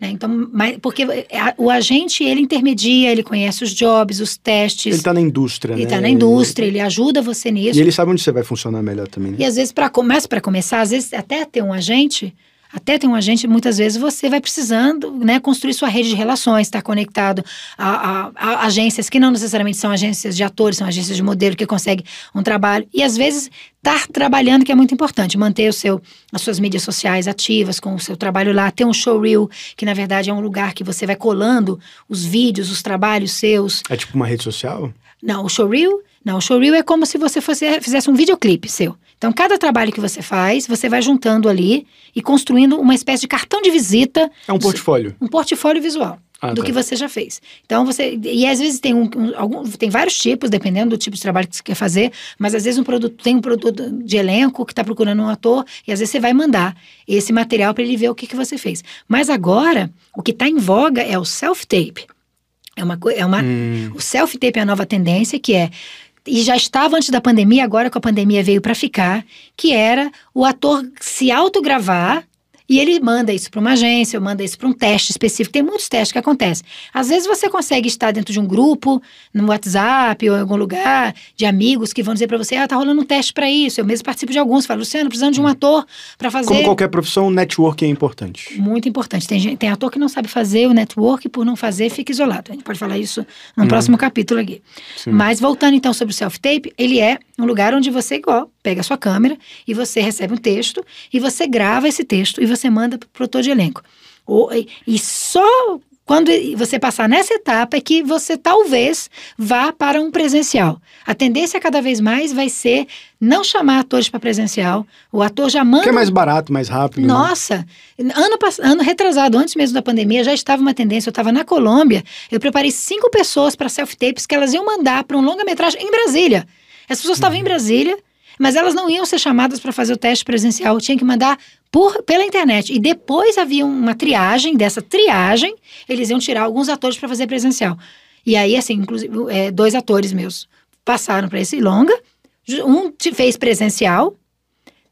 Né? Então, mas, porque a- o agente, ele intermedia, ele conhece os jobs, os testes, Ele tá na indústria, ele né? está na indústria, ele ajuda você nisso. E ele sabe onde você vai funcionar melhor também, né? E às vezes, mas para começar, às vezes até ter um agente, até ter um agente, muitas vezes você vai precisando né, construir sua rede de relações, estar conectado a, a- a agências que não necessariamente são agências de atores, são agências de modelo que conseguem um trabalho. E às vezes estar trabalhando, que é muito importante, manter o seu, as suas mídias sociais ativas com o seu trabalho lá, ter um showreel, que na verdade é um lugar que você vai colando os vídeos, os trabalhos seus, É tipo uma rede social? não, o showreel, não, o showreel é como se você fosse, fizesse um videoclipe seu. Então, cada trabalho que você faz, você vai juntando ali e construindo uma espécie de cartão de visita, É um portfólio. um portfólio visual Ah, do tá. que você já fez. Então, você. E às vezes tem, um, um- algum, tem vários tipos, dependendo do tipo de trabalho que você quer fazer, mas às vezes um produto, tem um produto de elenco que está procurando um ator, e às vezes você vai mandar esse material para ele ver o que, que você fez. Mas agora, o que está em voga é o self-tape. É uma, é uma, Hum, o self-tape é a nova tendência, que é. E já estava antes da pandemia, agora com a pandemia veio para ficar, que era o ator se autogravar e ele manda isso para uma agência, ou manda isso para um teste específico. Tem muitos testes que acontecem. Às vezes você consegue estar dentro de um grupo, no WhatsApp ou em algum lugar, de amigos que vão dizer para você: ah, tá rolando um teste para isso. Eu mesmo participo de alguns. Falo, Luciano, precisando de um ator para fazer. como qualquer profissão, o networking é importante. Muito importante. Tem, tem ator que não sabe fazer o network, por não fazer, fica isolado. A gente pode falar isso num próximo capítulo aqui. Sim. Mas voltando então sobre o self-tape, ele é um lugar onde você, igual, pega a sua câmera e você recebe um texto e você grava esse texto e você manda para o produtor de elenco. Ou- e, só quando você passar nessa etapa é que você talvez vá para um presencial. A tendência cada vez mais vai ser não chamar atores para presencial. O ator já manda Que é mais barato, mais rápido. né? nossa, ano, pass- ano retrasado, antes mesmo da pandemia, já estava uma tendência. Eu estava na Colômbia, eu preparei cinco pessoas para self-tapes que elas iam mandar para um longa-metragem em Brasília. As pessoas estavam em Brasília, mas elas não iam ser chamadas para fazer o teste presencial, tinha que mandar por, pela internet. E depois havia uma triagem, dessa triagem, eles iam tirar alguns atores para fazer presencial. E aí, assim, inclusive, é, dois atores meus passaram para esse longa, um fez presencial,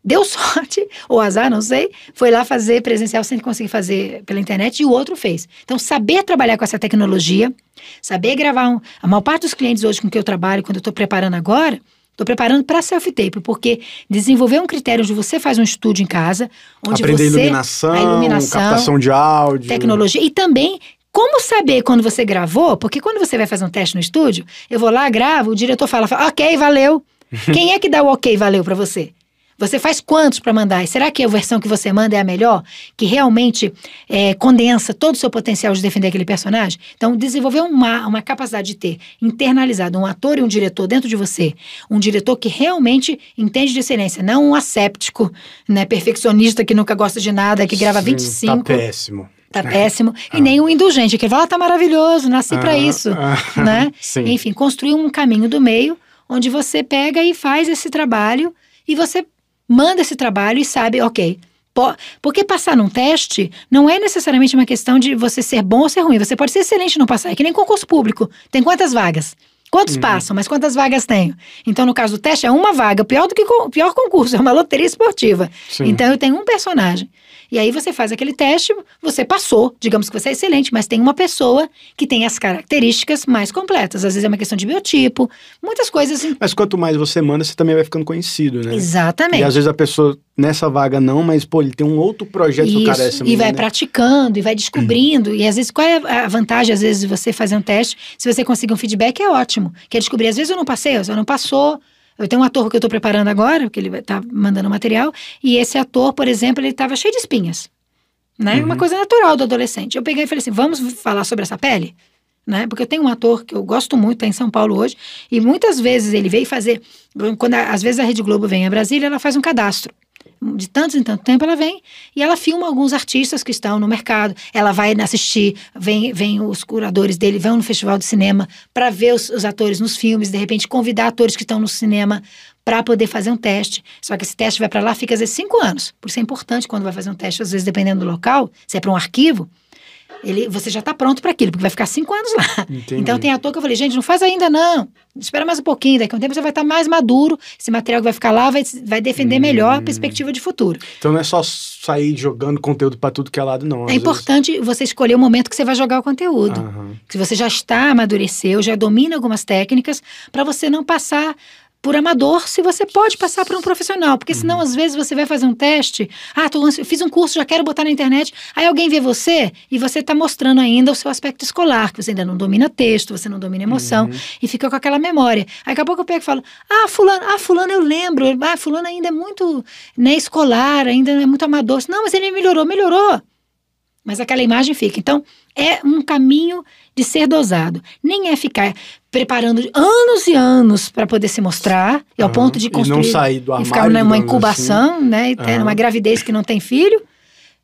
deu <laughs> sorte, ou azar, não sei, foi lá fazer presencial sem conseguir fazer pela internet e o outro fez. Então, saber trabalhar com essa tecnologia, saber gravar. Um, a maior parte dos clientes hoje com que eu trabalho, quando eu estou preparando agora, estou preparando para self-tape, porque desenvolver um critério onde você faz um estúdio em casa, onde Aprender você. iluminação, a iluminação, captação de áudio. tecnologia e também como saber quando você gravou, porque quando você vai fazer um teste no estúdio, eu vou lá, gravo, o diretor fala, fala ok, valeu. <laughs> Quem é que dá o ok, valeu para você? Você faz quantos para mandar? E será que a versão que você manda é a melhor? Que realmente é, condensa todo o seu potencial de defender aquele personagem? Então, desenvolver uma, uma capacidade de ter internalizado um ator e um diretor dentro de você. Um diretor que realmente entende de excelência, não um asséptico, né, perfeccionista que nunca gosta de nada, que grava Sim, 25. Tá péssimo. Tá péssimo. E <laughs> nem um indulgente, que fala, ah, tá maravilhoso, nasci para Ah, isso. ah, <laughs> né? Sim. Enfim, construir um caminho do meio onde você pega e faz esse trabalho e você manda esse trabalho e sabe, ok. po- Porque passar num teste não é necessariamente uma questão de você ser bom ou ser ruim. Você pode ser excelente e não passar. É que nem concurso público. Tem quantas vagas? Quantos passam, mas quantas vagas tenho? Então, no caso do teste, é uma vaga, pior do que o pior concurso, é uma loteria esportiva. Sim. Então, eu tenho um personagem. E aí você faz aquele teste, você passou, digamos que você é excelente, mas tem uma pessoa que tem as características mais completas. Às vezes é uma questão de biotipo, muitas coisas. em- Mas quanto mais você manda, você também vai ficando conhecido, né? E Exatamente. às vezes a pessoa, nessa vaga não, mas, pô, ele tem um outro projeto que o cara é Isso, essa e vai menina- praticando, e vai descobrindo. E às vezes, qual é a vantagem, às vezes, de você fazer um teste? Se você conseguir um feedback, é ótimo. Quer descobrir, às vezes eu não passei, eu não passou. Eu tenho um ator que eu estou preparando agora, que ele estar mandando material, e esse ator, por exemplo, ele estava cheio de espinhas. Né? Uhum. Uma coisa natural do adolescente. Eu peguei e falei assim: vamos falar sobre essa pele? Né? Porque eu tenho um ator que eu gosto muito, está em São Paulo hoje, e muitas vezes ele veio fazer. Quando a- às vezes a Rede Globo vem a Brasília, ela faz um cadastro. De tanto em tanto tempo ela vem e ela filma alguns artistas que estão no mercado. Ela vai assistir, vem, vem os curadores dele, vão no festival de cinema para ver os, os atores nos filmes, de repente convidar atores que estão no cinema para poder fazer um teste. Só que esse teste vai para lá, fica às vezes cinco anos. Por isso é importante quando vai fazer um teste, às vezes dependendo do local, se é para um arquivo, ele, você já está pronto para aquilo, porque vai ficar cinco anos lá. Entendi. Então tem ator que eu falei, gente, não faz ainda não. Espera mais um pouquinho, daqui a um tempo você vai estar mais maduro. Esse material que vai ficar lá vai, vai defender melhor a perspectiva de futuro. Então não é só sair jogando conteúdo pra tudo que é lado, não. é importante você escolher o momento que você vai jogar o conteúdo. Aham. Se você já está, amadureceu, já domina algumas técnicas, para você não passar por amador, se você pode passar por um profissional. Porque senão, às vezes, você vai fazer um teste. Ah, tô, fiz um curso, já quero botar na internet. Aí alguém vê você e você está mostrando ainda o seu aspecto escolar, que você ainda não domina texto, você não domina emoção, e fica com aquela memória. Aí daqui a pouco eu pego e falo: Ah, fulano, ah, fulano eu lembro. Ah, fulano ainda é muito né, escolar, ainda é muito amador. Não, mas ele melhorou, melhorou. Mas aquela imagem fica. Então, é um caminho de ser dosado. Nem é ficar preparando anos e anos para poder se mostrar, e ao Aham. ponto de E não construir. sair do e armário, ficar numa digamos incubação, né? E ter Aham. uma gravidez que não tem filho.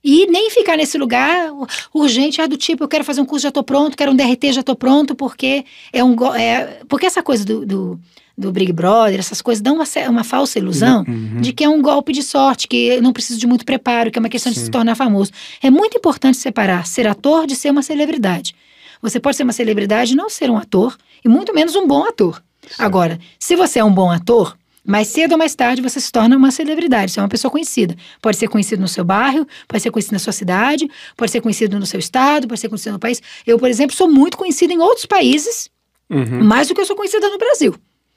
E nem ficar nesse lugar urgente, ah, do tipo, eu quero fazer um curso, já tô pronto, quero um DRT, já tô pronto, porque é um. É, porque essa coisa do, do, do Big Brother, essas coisas dão uma, uma falsa ilusão Uhum. de que é um golpe de sorte, que eu não preciso de muito preparo, que é uma questão de Sim. se tornar famoso. É muito importante separar ser ator de ser uma celebridade. Você pode ser uma celebridade e não ser um ator, e muito menos um bom ator. Agora, se você é um bom ator, mais cedo ou mais tarde você se torna uma celebridade, você é uma pessoa conhecida. Pode ser conhecido no seu bairro, pode ser conhecido na sua cidade, pode ser conhecido no seu estado, pode ser conhecido no país. Eu, por exemplo, sou muito conhecida em outros países, Uhum. mais do que eu sou conhecida no Brasil.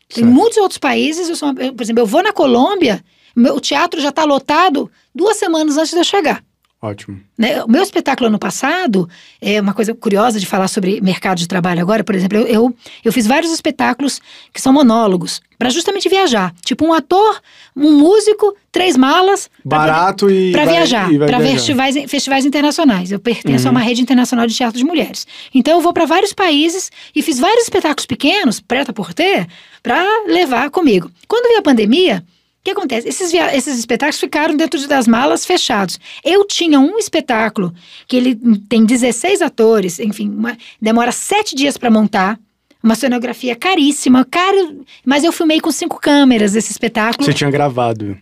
Certo. muitos outros países, eu sou uma- por exemplo, eu vou na Colômbia, meu, o teatro já está lotado duas semanas antes de eu chegar. Ótimo. né? O meu espetáculo ano passado, é uma coisa curiosa de falar sobre mercado de trabalho agora, por exemplo, eu, eu, eu fiz vários espetáculos que são monólogos, para justamente viajar. Tipo um ator, um músico, três malas. pra Barato e. para viajar, para festivais, festivais internacionais. Eu pertenço a Uhum. uma rede internacional de teatro de mulheres. Então eu vou para vários países e fiz vários espetáculos pequenos, preta por ter, para levar comigo. Quando veio a pandemia, o que acontece? Esses, esses espetáculos ficaram dentro de- das malas fechados. Eu tinha um espetáculo que ele tem 16 atores, enfim, uma- demora sete dias para montar. Uma cenografia caríssima, caro, mas eu filmei com cinco câmeras esse espetáculo. Você tinha gravado.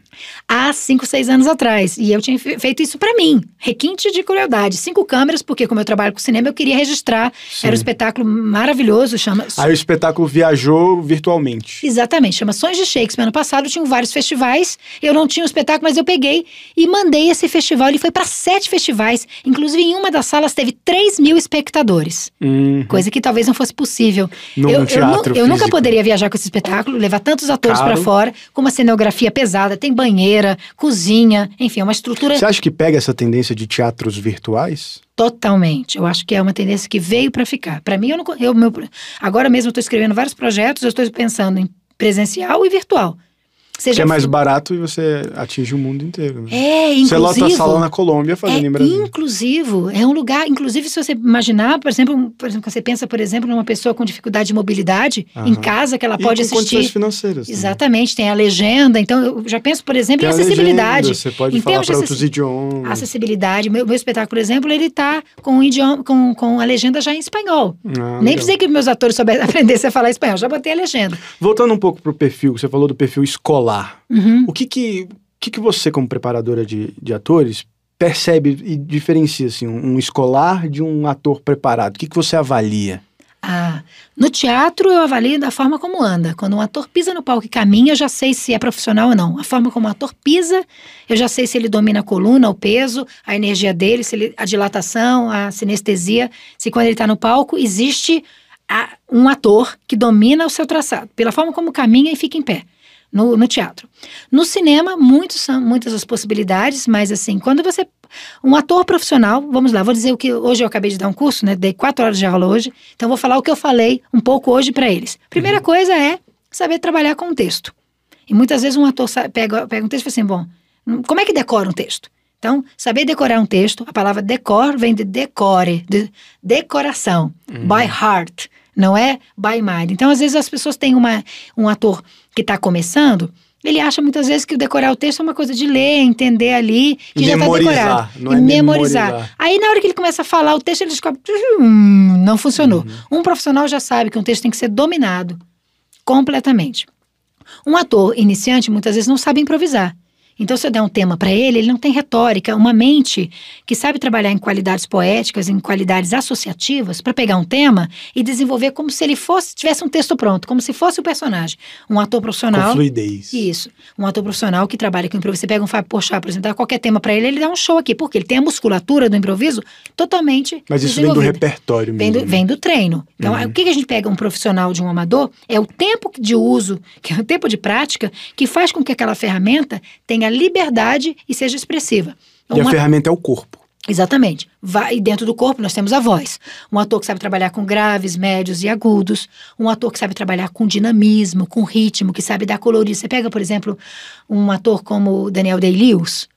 Há cinco, seis anos atrás. E eu tinha feito isso para mim. Requinte de crueldade. Cinco câmeras, porque como eu trabalho com cinema, eu queria registrar. Sim. Era um espetáculo maravilhoso, chama... Aí o espetáculo viajou virtualmente. Exatamente. Chama Sons de Shakespeare. Ano passado tinham vários festivais. Eu não tinha o um espetáculo, mas eu peguei e mandei esse festival. Ele foi para sete festivais. Inclusive, em uma das salas teve 3 mil espectadores. Uhum. Coisa que talvez não fosse possível. No eu, teatro eu, eu nunca poderia viajar com esse espetáculo, levar tantos atores para fora, com uma cenografia pesada. Tem banheira, cozinha, enfim, é uma estrutura. Você acha que pega essa tendência de teatros virtuais? Totalmente. Eu acho que é uma tendência que veio para ficar. Para mim, eu não, eu, meu, agora mesmo eu estou escrevendo vários projetos, eu estou pensando em presencial e virtual. Seja que é mais barato e você atinge o mundo inteiro. Né? É, inclusive. Você lota a sala na Colômbia fazendo é em Brasil. Inclusivo, é um lugar. Inclusive, se você imaginar, por exemplo, por exemplo, você pensa, por exemplo, numa pessoa com dificuldade de mobilidade Aham. em casa que ela e pode com assistir. condições financeiras. Exatamente, tem a legenda. Então, eu já penso, por exemplo, tem em acessibilidade. Legenda, você pode em falar para outros idiomas. Acessibilidade. Meu, meu espetáculo, por exemplo, ele está com, idioma, com, com a legenda já em espanhol. Ah, Nem precisei que meus atores soubessem <laughs> aprender a falar espanhol, já botei a legenda. Voltando um pouco para o perfil, você falou do perfil escolar. Uhum. O que que, que que você, como preparadora de, de atores, percebe e diferencia assim, um, um escolar de um ator preparado? O que, que você avalia? Ah, no teatro eu avalio da forma como anda. Quando um ator pisa no palco e caminha, eu já sei se é profissional ou não. A forma como o ator pisa, eu já sei se ele domina a coluna, o peso, a energia dele, se ele, a dilatação, a sinestesia. Se quando ele está no palco existe a, um ator que domina o seu traçado, pela forma como caminha e fica em pé no, no teatro. No cinema, muitos são muitas as possibilidades, mas assim, quando você. Um ator profissional, vamos lá, vou dizer o que hoje eu acabei de dar um curso, né? Dei quatro horas de aula hoje, então vou falar o que eu falei um pouco hoje para eles. Primeira uhum. coisa é saber trabalhar com o texto. E muitas vezes um ator pega, pega um texto e fala assim: bom, como é que decora um texto? Então, saber decorar um texto, a palavra decor vem de decore, de decoração, uhum. by heart não é by mind. Então, às vezes, as pessoas têm uma, um ator que está começando, ele acha muitas vezes que o decorar o texto é uma coisa de ler, entender ali, que já está decorado. Não e é memorizar. memorizar. Aí, na hora que ele começa a falar o texto, ele descobre, hum, não funcionou. Uhum. Um profissional já sabe que um texto tem que ser dominado completamente. Um ator iniciante, muitas vezes, não sabe improvisar. Então, se eu der um tema para ele, ele não tem retórica, uma mente que sabe trabalhar em qualidades poéticas, em qualidades associativas, para pegar um tema e desenvolver como se ele fosse tivesse um texto pronto, como se fosse o personagem. Um ator profissional. Com fluidez. Isso. Um ator profissional que trabalha com improviso. Você pega um Fábio Porchat, dá qualquer tema para ele, ele dá um show aqui, porque ele tem a musculatura do improviso totalmente. Mas isso vem do repertório mesmo. Vem do, vem do treino. Então, uhum. o que a gente pega um profissional de um amador é o tempo de uso, <laughs> que é o tempo de prática, que faz com que aquela ferramenta tenha liberdade e seja expressiva. E Uma... a ferramenta é o corpo. Exatamente. Vai, e dentro do corpo nós temos a voz. Um ator que sabe trabalhar com graves, médios e agudos. Um ator que sabe trabalhar com dinamismo, com ritmo, que sabe dar colorido. Você pega, por exemplo, um ator como Daniel Day-Lewis,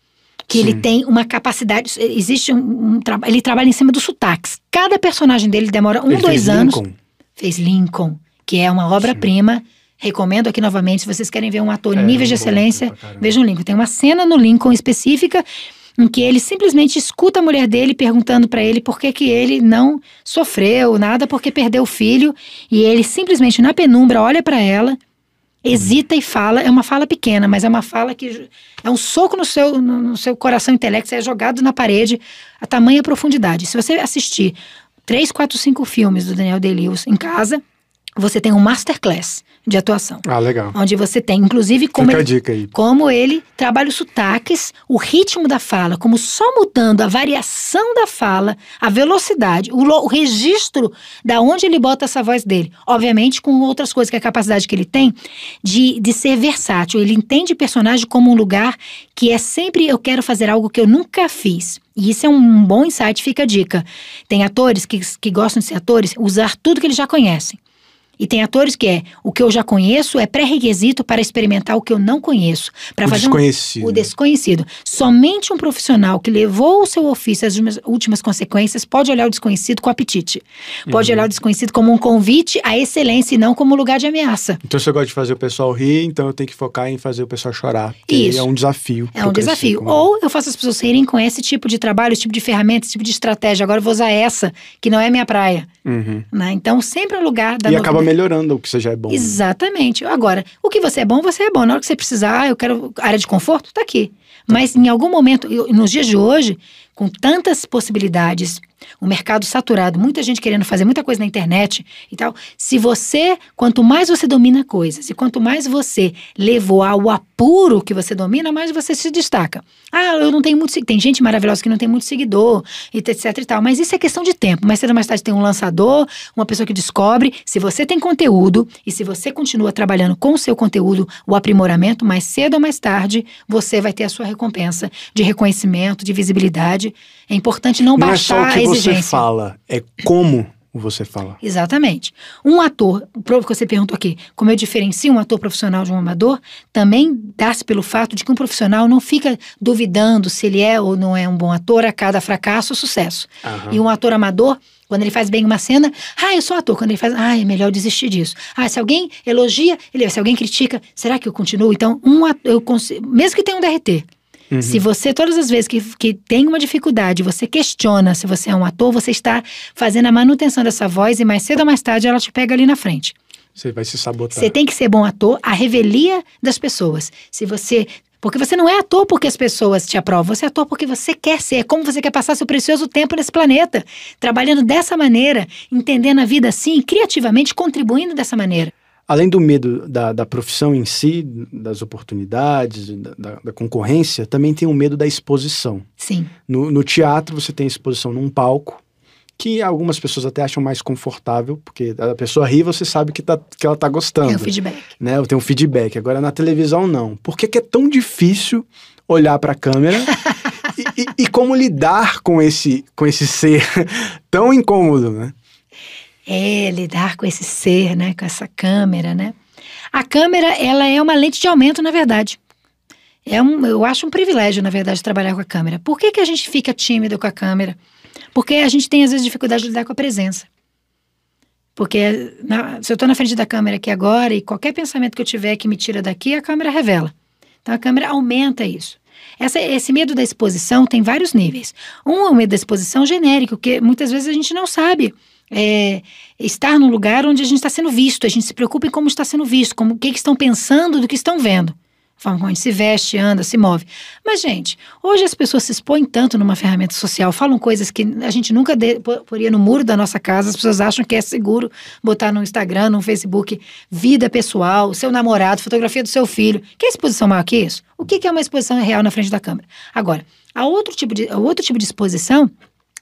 que Sim. ele tem uma capacidade. Existe um, um trabalho. Ele trabalha em cima dos sotaques. Cada personagem dele demora um, ele dois anos. Lincoln. Fez Lincoln, que é uma obra-prima Recomendo aqui novamente, se vocês querem ver um ator em é, níveis de excelência, vejam o Lincoln. Tem uma cena no Lincoln específica em que ele simplesmente escuta a mulher dele perguntando para ele por que, que ele não sofreu nada porque perdeu o filho e ele simplesmente na penumbra olha para ela, hesita e fala, é uma fala pequena, mas é uma fala que é um soco no seu, no seu coração intelecto, é jogado na parede a tamanha profundidade. Se você assistir três, quatro, cinco filmes do Daniel Day-Lewis em casa, você tem um masterclass de atuação. Ah, legal. Onde você tem, inclusive, como, Fica ele, a dica aí. como ele trabalha os sotaques, o ritmo da fala, como só mudando a variação da fala, a velocidade, o, o registro da onde ele bota essa voz dele. Obviamente, com outras coisas, que é a capacidade que ele tem de, de ser versátil. Ele entende personagem como um lugar que é sempre eu quero fazer algo que eu nunca fiz. E isso é um bom insight, fica a dica. Tem atores que, que gostam de ser atores, usar tudo que eles já conhecem. E tem atores que é o que eu já conheço é pré-requisito para experimentar o que eu não conheço. Para fazer desconhecido. Um, o desconhecido. Somente um profissional que levou o seu ofício às últimas consequências pode olhar o desconhecido com apetite. Pode uhum. olhar o desconhecido como um convite à excelência e não como lugar de ameaça. Então, se eu gosto de fazer o pessoal rir, então eu tenho que focar em fazer o pessoal chorar. Isso. É um desafio. É um desafio. Como... Ou eu faço as pessoas rirem com esse tipo de trabalho, esse tipo de ferramenta, esse tipo de estratégia. Agora eu vou usar essa, que não é minha praia. Uhum. Né? Então, sempre é lugar da E acaba melhorando o que você já é bom. Exatamente. Agora, o que você é bom, você é bom. Na hora que você precisar, ah, eu quero área de conforto, tá aqui. Mas em algum momento, eu- nos dias de hoje, com tantas possibilidades, o mercado saturado, muita gente querendo fazer muita coisa na internet e tal. Se você, quanto mais você domina coisas e quanto mais você levou ao apuro que você domina, mais você se destaca. Ah, eu não tenho muito seguidor. Tem gente maravilhosa que não tem muito seguidor, e etc e tal. Mas isso é questão de tempo. Mais cedo ou mais tarde tem um lançador, uma pessoa que descobre. Se você tem conteúdo e se você continua trabalhando com o seu conteúdo, o aprimoramento, mais cedo ou mais tarde, você vai ter a sua recompensa de reconhecimento, de visibilidade. É importante não, Não é baixar o você fala, é como você fala. Exatamente. Um ator, o que você perguntou aqui, como eu diferencio um ator profissional de um amador, também dá-se pelo fato de que um profissional não fica duvidando se ele é ou não é um bom ator a cada fracasso ou sucesso. Aham. E um ator amador, quando ele faz bem uma cena, ah, eu sou ator. Quando ele faz, ah, é melhor desistir disso. Ah, se alguém elogia, ele, se alguém critica, será que eu continuo? Então, um ator, eu consigo, mesmo que tenha um DRT, Uhum. se você, todas as vezes que, que tem uma dificuldade, você questiona se você é um ator, você está fazendo a manutenção dessa voz e mais cedo ou mais tarde ela te pega ali na frente. Você vai se sabotar. Você tem que ser bom ator, a revelia das pessoas. Se você. Porque você não é ator porque as pessoas te aprovam, você é ator porque você quer ser. É como você quer passar seu precioso tempo nesse planeta. Trabalhando dessa maneira, entendendo a vida assim, criativamente, contribuindo dessa maneira. Além do medo da, da profissão em si, das oportunidades, da, da- concorrência, também tem o medo da exposição. Sim. No, no teatro, você tem exposição num palco, que algumas pessoas até acham mais confortável, porque a pessoa ri, você sabe que, tá, que ela tá gostando. É o feedback. né? Eu tenho um feedback. Agora na televisão não. Por que, que é tão difícil olhar para a câmera <laughs> e, e- e como lidar com esse com esse ser <laughs> tão incômodo, né? É, lidar com esse ser, né? Com essa câmera, né? A câmera, ela é uma lente de aumento, na verdade. É um, eu acho um privilégio, na verdade, trabalhar com a câmera. Por que, que a gente fica tímido com a câmera? Porque a gente tem, às vezes, dificuldade de lidar com a presença. Porque na- se eu estou na frente da câmera aqui agora e qualquer pensamento que eu tiver que me tira daqui, a câmera revela. Então a câmera aumenta isso. Essa- esse medo da exposição tem vários níveis. Um é o medo da exposição genérico, que muitas vezes a gente não sabe é, estar num lugar onde a gente está sendo visto. A gente se preocupa em como está sendo visto, como o que, que estão pensando do que estão vendo. A forma como a gente se veste, anda, se move. Mas, gente, hoje as pessoas se expõem tanto numa ferramenta social, falam coisas que a gente nunca de- po- poria no muro da nossa casa. As pessoas acham que é seguro botar no Instagram, no Facebook, vida pessoal, seu namorado, fotografia do seu filho. Que exposição maior que isso? O que que é uma exposição real na frente da câmera? Agora, a outro tipo de, outro tipo de exposição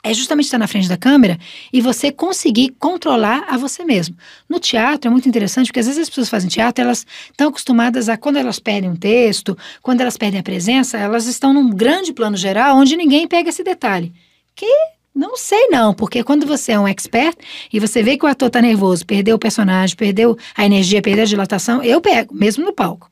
é justamente estar na frente da câmera e você conseguir controlar a você mesmo. No teatro é muito interessante, porque às vezes as pessoas fazem teatro, elas estão acostumadas a, quando elas perdem um texto, quando elas perdem a presença, elas estão num grande plano geral onde ninguém pega esse detalhe. Que não sei não, porque quando você é um expert e você vê que o ator tá nervoso, perdeu o personagem, perdeu a energia, perdeu a dilatação, eu pego, mesmo no palco.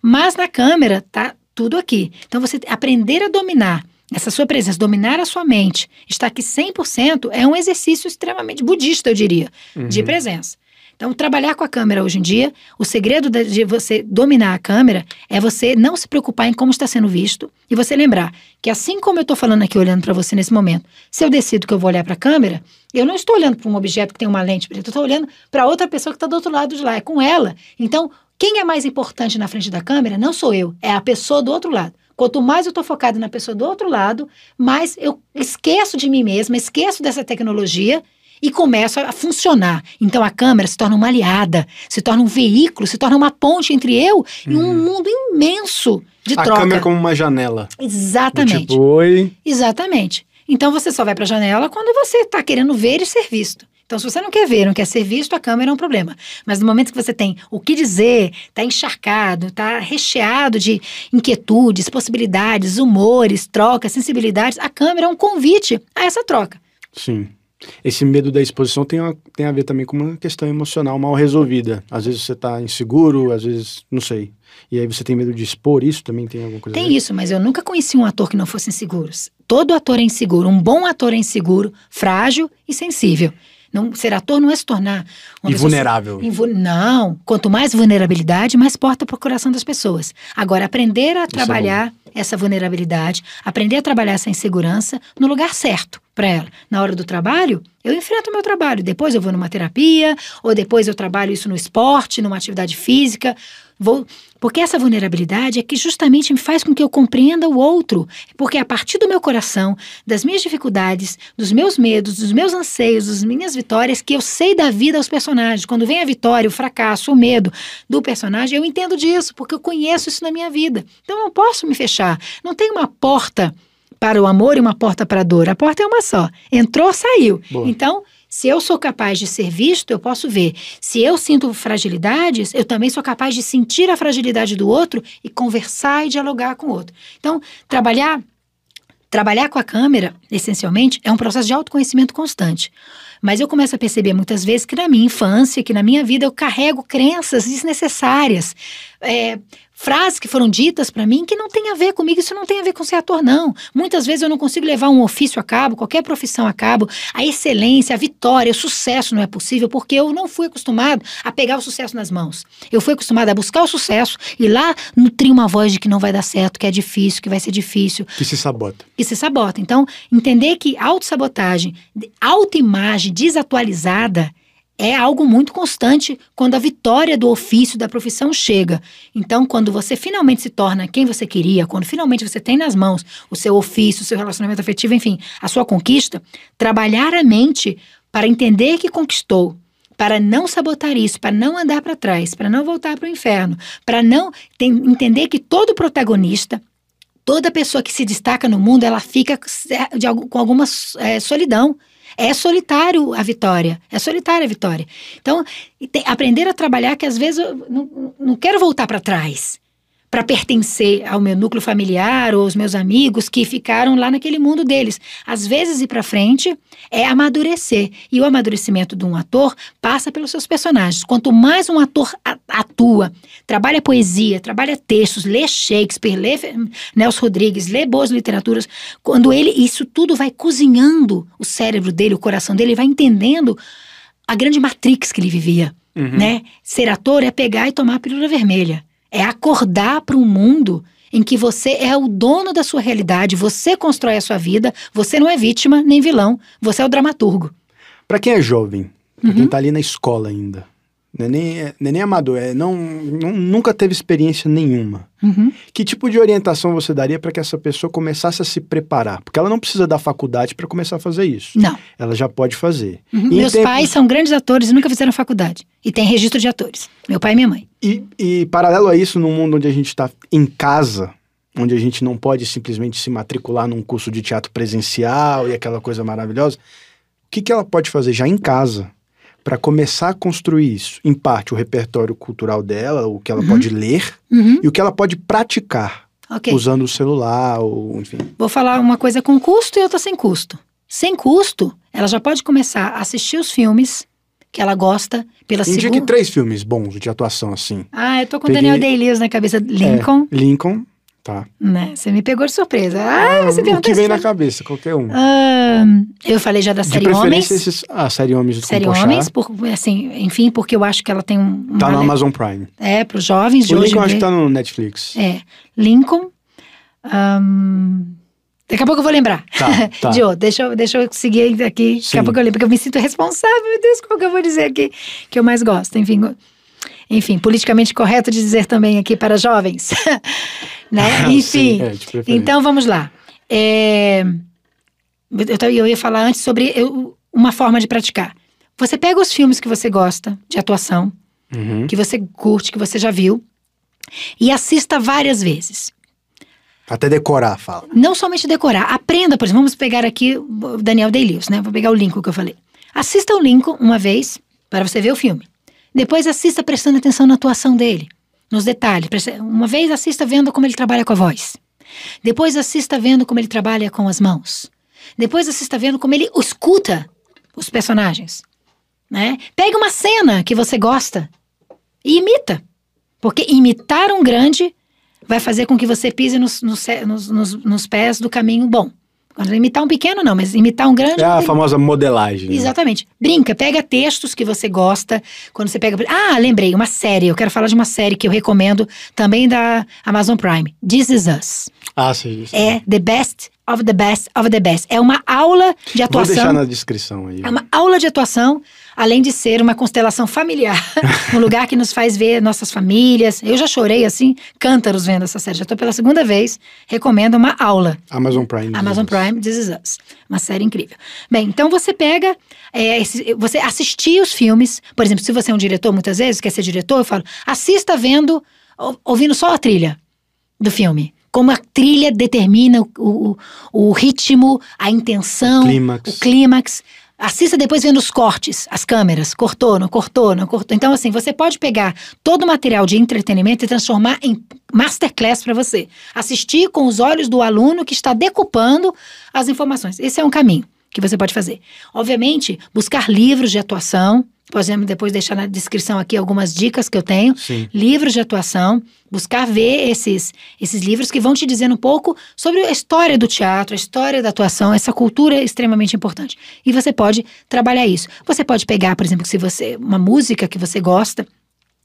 Mas na câmera tá tudo aqui. Então você aprender a dominar essa sua presença, dominar a sua mente, estar aqui 100% é um exercício extremamente budista, eu diria, de Uhum. presença. Então, trabalhar com a câmera hoje em dia, o segredo de- de você dominar a câmera é você não se preocupar em como está sendo visto e você lembrar que assim como eu estou falando aqui olhando para você nesse momento, se eu decido que eu vou olhar para a câmera, eu não estou olhando para um objeto que tem uma lente, eu estou olhando para outra pessoa que está do outro lado de lá, é com ela. Então, quem é mais importante na frente da câmera não sou eu, é a pessoa do outro lado. Quanto mais eu estou focado na pessoa do outro lado, mais eu esqueço de mim mesma, esqueço dessa tecnologia e começo a funcionar. Então a câmera se torna uma aliada, se torna um veículo, se torna uma ponte entre eu e um mundo imenso de Uhum. A troca. câmera como uma janela. Do Exatamente. Tipo, oi. Exatamente. Então você só vai para a janela quando você está querendo ver e ser visto. Então, se você não quer ver, não quer ser visto, a câmera é um problema. Mas no momento que você tem o que dizer, está encharcado, está recheado de inquietudes, possibilidades, humores, trocas, sensibilidades, a câmera é um convite a essa troca. Sim. Esse medo da exposição tem a, tem a ver também com uma questão emocional mal resolvida. Às vezes você tá inseguro, às vezes, não sei. E aí você tem medo de expor isso também? Tem alguma coisa Tem isso, mas eu nunca conheci um ator que não fosse inseguro. Todo ator é inseguro. Um bom ator é inseguro, frágil e sensível. Não, ser ator não é se tornar uma pessoa Invulnerável. invu- Não. Quanto mais vulnerabilidade, mais porta para o coração das pessoas. Agora, aprender a é trabalhar essa vulnerabilidade, aprender a trabalhar essa insegurança no lugar certo para ela. Na hora do trabalho, eu enfrento o meu trabalho. Depois eu vou numa terapia, ou depois eu trabalho isso no esporte, numa atividade física. Vou, porque essa vulnerabilidade é que justamente me faz com que eu compreenda o outro. Porque é a partir do meu coração, das minhas dificuldades, dos meus medos, dos meus anseios, das minhas vitórias, que eu sei da vida aos personagens. Quando vem a vitória, o fracasso, o medo do personagem, eu entendo disso, porque eu conheço isso na minha vida. Então eu não posso me fechar. Não tem uma porta para o amor e uma porta para a dor. A porta é uma só. Entrou, saiu. Boa. Então, se eu sou capaz de ser visto, eu posso ver. Se eu sinto fragilidades, eu também sou capaz de sentir a fragilidade do outro e conversar e dialogar com o outro. Então, trabalhar Trabalhar com a câmera, essencialmente, é um processo de autoconhecimento constante. Mas eu começo a perceber muitas vezes que na minha infância, que na minha vida, eu carrego crenças desnecessárias. É, frases que foram ditas para mim que não tem a ver comigo, isso não tem a ver com ser ator, não. Muitas vezes eu não consigo levar um ofício a cabo, qualquer profissão a cabo. A excelência, a vitória, o sucesso não é possível porque eu não fui acostumado a pegar o sucesso nas mãos. Eu fui acostumado a buscar o sucesso e lá nutrir uma voz de que não vai dar certo, que é difícil, que vai ser difícil Que se sabota. e se sabota. Então, entender que autossabotagem, autoimagem desatualizada é algo muito constante quando a vitória do ofício, da profissão chega. Então, quando você finalmente se torna quem você queria, quando finalmente você tem nas mãos o seu ofício, o seu relacionamento afetivo, enfim, a sua conquista, trabalhar a mente para entender que conquistou, para não sabotar isso, para não andar para trás, para não voltar para o inferno, para não tem- entender que todo protagonista, toda pessoa que se destaca no mundo, ela fica de com alguma é, solidão. É solitário a vitória. É solitária a vitória. Então, aprender a trabalhar que às vezes eu não, não quero voltar para trás para pertencer ao meu núcleo familiar ou aos meus amigos que ficaram lá naquele mundo deles. Às vezes ir para frente é amadurecer. E o amadurecimento de um ator passa pelos seus personagens. Quanto mais um ator atua, trabalha poesia, trabalha textos, lê Shakespeare, lê Nelson Rodrigues, lê boas literaturas, quando ele isso tudo vai cozinhando o cérebro dele, o coração dele, ele vai entendendo a grande matrix que ele vivia, Uhum. né? Ser ator é pegar e tomar a pílula vermelha. É acordar para um mundo em que você é o dono da sua realidade, você constrói a sua vida, você não é vítima nem vilão, você é o dramaturgo. Pra quem é jovem, pra Uhum. quem tá ali na escola ainda, não é nem, não é nem amador, é não, não- nunca teve experiência nenhuma. Uhum. Que tipo de orientação você daria para que essa pessoa começasse a se preparar? Porque ela não precisa da faculdade para começar a fazer isso. Não. Ela já pode fazer. Uhum. Meus tempos- pais são grandes atores e nunca fizeram faculdade. E tem registro de atores. Meu pai e minha mãe. E, e paralelo a isso, num mundo onde a gente está em casa, onde a gente não pode simplesmente se matricular num curso de teatro presencial e aquela coisa maravilhosa, o que, que ela pode fazer já em casa para começar a construir isso? Em parte, o repertório cultural dela, o que ela Uhum. pode ler Uhum. e o que ela pode praticar, Ok. usando o celular, ou enfim. Vou falar uma coisa com custo e outra sem custo. Sem custo, ela já pode começar a assistir os filmes que ela gosta pela Indique segunda. três filmes bons de atuação assim. Ah, eu tô com Peguei- Daniel Day-Lewis na cabeça. Lincoln, É, Lincoln, tá. né? Você me pegou de surpresa. Ah, você o perguntou que vem na cabeça, qualquer um. Ah, eu falei já da de série Homens. esses, a série Homens do Série. Homens, por, assim, enfim, porque eu acho que ela tem um. Tá no Amazon Prime. É, para os jovens de O hoje. Lincoln acho ver. que tá no Netflix. É, Lincoln. ahn, Daqui a pouco eu vou lembrar. Tá, tá. <laughs> De. Deixa eu, deixa eu seguir aqui. Daqui Sim. a pouco eu lembro, porque eu me sinto responsável. Meu Deus, qual que eu vou dizer aqui que eu mais gosto? Enfim, enfim politicamente correto de dizer também aqui para jovens. <laughs> né? <laughs> Enfim. Sim, é. Então vamos lá. É, eu, eu ia falar antes sobre eu- uma forma de praticar. Você pega os filmes que você gosta de atuação, Uhum. que você curte, que você já viu, e assista várias vezes. Até decorar, fala. Não somente decorar, aprenda, por exemplo, vamos pegar aqui o Daniel Day-Lewis, né? Vou pegar o Lincoln que eu falei. Assista o Lincoln uma vez para você ver o filme. Depois assista prestando atenção na atuação dele, nos detalhes. Uma vez assista vendo como ele trabalha com a voz. Depois assista vendo como ele trabalha com as mãos. Depois assista vendo como ele escuta os personagens, né? Uma cena que você gosta e imita. Porque imitar um grande vai fazer com que você pise nos, nos, nos- nos pés do caminho bom. Imitar um pequeno, não, mas imitar um grande. É a famosa modelagem. né? Exatamente. Brinca, pega textos que você gosta. Quando você pega. Ah, lembrei, uma série. Eu quero falar de uma série que eu recomendo também da Amazon Prime. This Is Us. Ah, sim. sim. É the best of the best of the best. É uma aula de Vou atuação. deixar na descrição aí. É uma aula de atuação, além de ser uma constelação familiar. <laughs> um lugar que nos faz ver nossas famílias. Eu já chorei assim, cântaros vendo essa série. Já estou pela segunda vez. Recomendo uma aula. Amazon Prime. Amazon Prime, This Is Us. Uma série incrível. Bem, então você pega, é, esse- você assistir os filmes. Por exemplo, se você é um diretor, muitas vezes, quer ser diretor, eu falo, assista vendo, ou- ouvindo só a trilha do filme. Como a trilha determina o, o, o ritmo, a intenção, Clímax. o clímax. Assista depois vendo os cortes, as câmeras. Cortou, não cortou, não cortou. Então, assim, você pode pegar todo o material de entretenimento e transformar em masterclass para você. Assistir com os olhos do aluno que está decupando as informações. Esse é um caminho que você pode fazer. Obviamente, buscar livros de atuação. Podemos depois deixar na descrição aqui algumas dicas que eu tenho Sim. livros de atuação, buscar ver esses, esses livros que vão te dizendo um pouco sobre a história do teatro, a história da atuação, essa cultura é extremamente importante. E você pode trabalhar isso. Você pode pegar, por exemplo, se você uma música que você gosta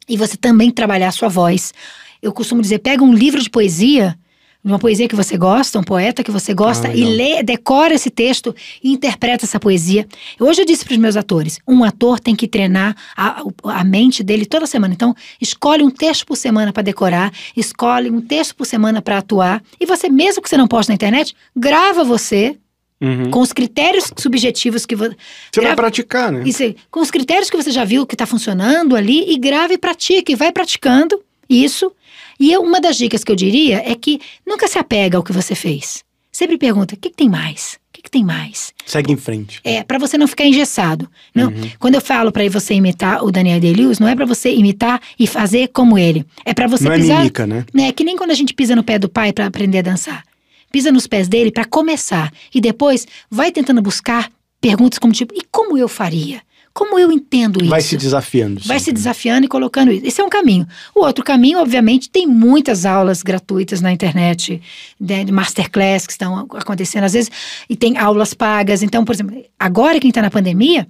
e você também trabalhar a sua voz. Eu costumo dizer, pega um livro de poesia, uma poesia que você gosta, um poeta que você gosta, Ah, e lê, decora esse texto e interpreta essa poesia. Hoje eu disse para os meus atores: um ator tem que treinar a, a mente dele toda semana. Então, escolhe um texto por semana para decorar, escolhe um texto por semana para atuar. E você, mesmo que você não poste na internet, grava você Uhum. com os critérios subjetivos que você. Você vai praticar, né? Isso com os critérios que você já viu que está funcionando ali e grave e pratique, vai praticando isso. E eu- uma das dicas que eu diria é que nunca se apega ao que você fez. Sempre pergunta: o que, que tem mais? O que, que tem mais? Segue em frente. É, para você não ficar engessado. Não? Uhum. Quando eu falo para você imitar o Daniel Day-Lewis, não é para você imitar e fazer como ele. É para você Não é pisar. mímica, né? É que nem quando a gente pisa no pé do pai para aprender a dançar. Pisa nos pés dele para começar e depois vai tentando buscar perguntas como tipo: e como eu faria? Como eu entendo isso? Vai se desafiando. Vai se sempre. desafiando e colocando isso. Esse é um caminho. O outro caminho, obviamente, tem muitas aulas gratuitas na internet, né, de masterclass que estão acontecendo às vezes, e tem aulas pagas. Então, por exemplo, agora quem está na pandemia,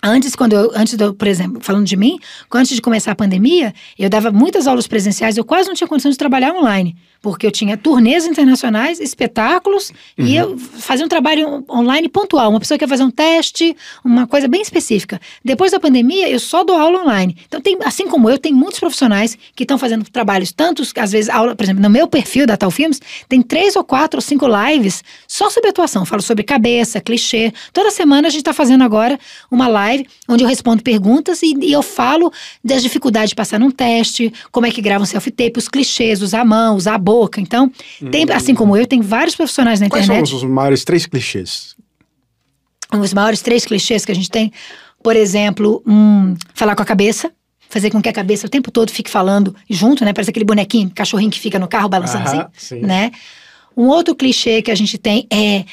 Antes, quando eu, antes do, por exemplo, falando de mim, antes de começar a pandemia, eu dava muitas aulas presenciais, eu quase não tinha condição de trabalhar online, porque eu tinha turnês internacionais, espetáculos, e eu fazia um trabalho online pontual. Uma pessoa quer fazer um teste, uma coisa bem específica. Depois da pandemia, eu só dou aula online. Então, tem, assim como eu, tem muitos profissionais que estão fazendo trabalhos, tantos, às vezes, aula, por exemplo, no meu perfil da Tal Filmes, tem três ou quatro ou cinco lives só sobre atuação. Falo sobre cabeça, clichê. Toda semana a gente está fazendo agora uma live onde eu respondo perguntas e, e eu falo das dificuldades de passar num teste, como é que grava um self-tape, os clichês, usar a mão, usar a boca. Então, tem, assim como eu, tem vários profissionais na Hum. Quais são internet. os maiores três clichês? Os maiores três clichês que a gente tem, por exemplo, hum, falar com a cabeça. Fazer com que a cabeça o tempo todo fique falando junto, né? Parece aquele bonequinho, cachorrinho que fica no carro balançando Aham, assim, sim. né? Um outro clichê que a gente tem é,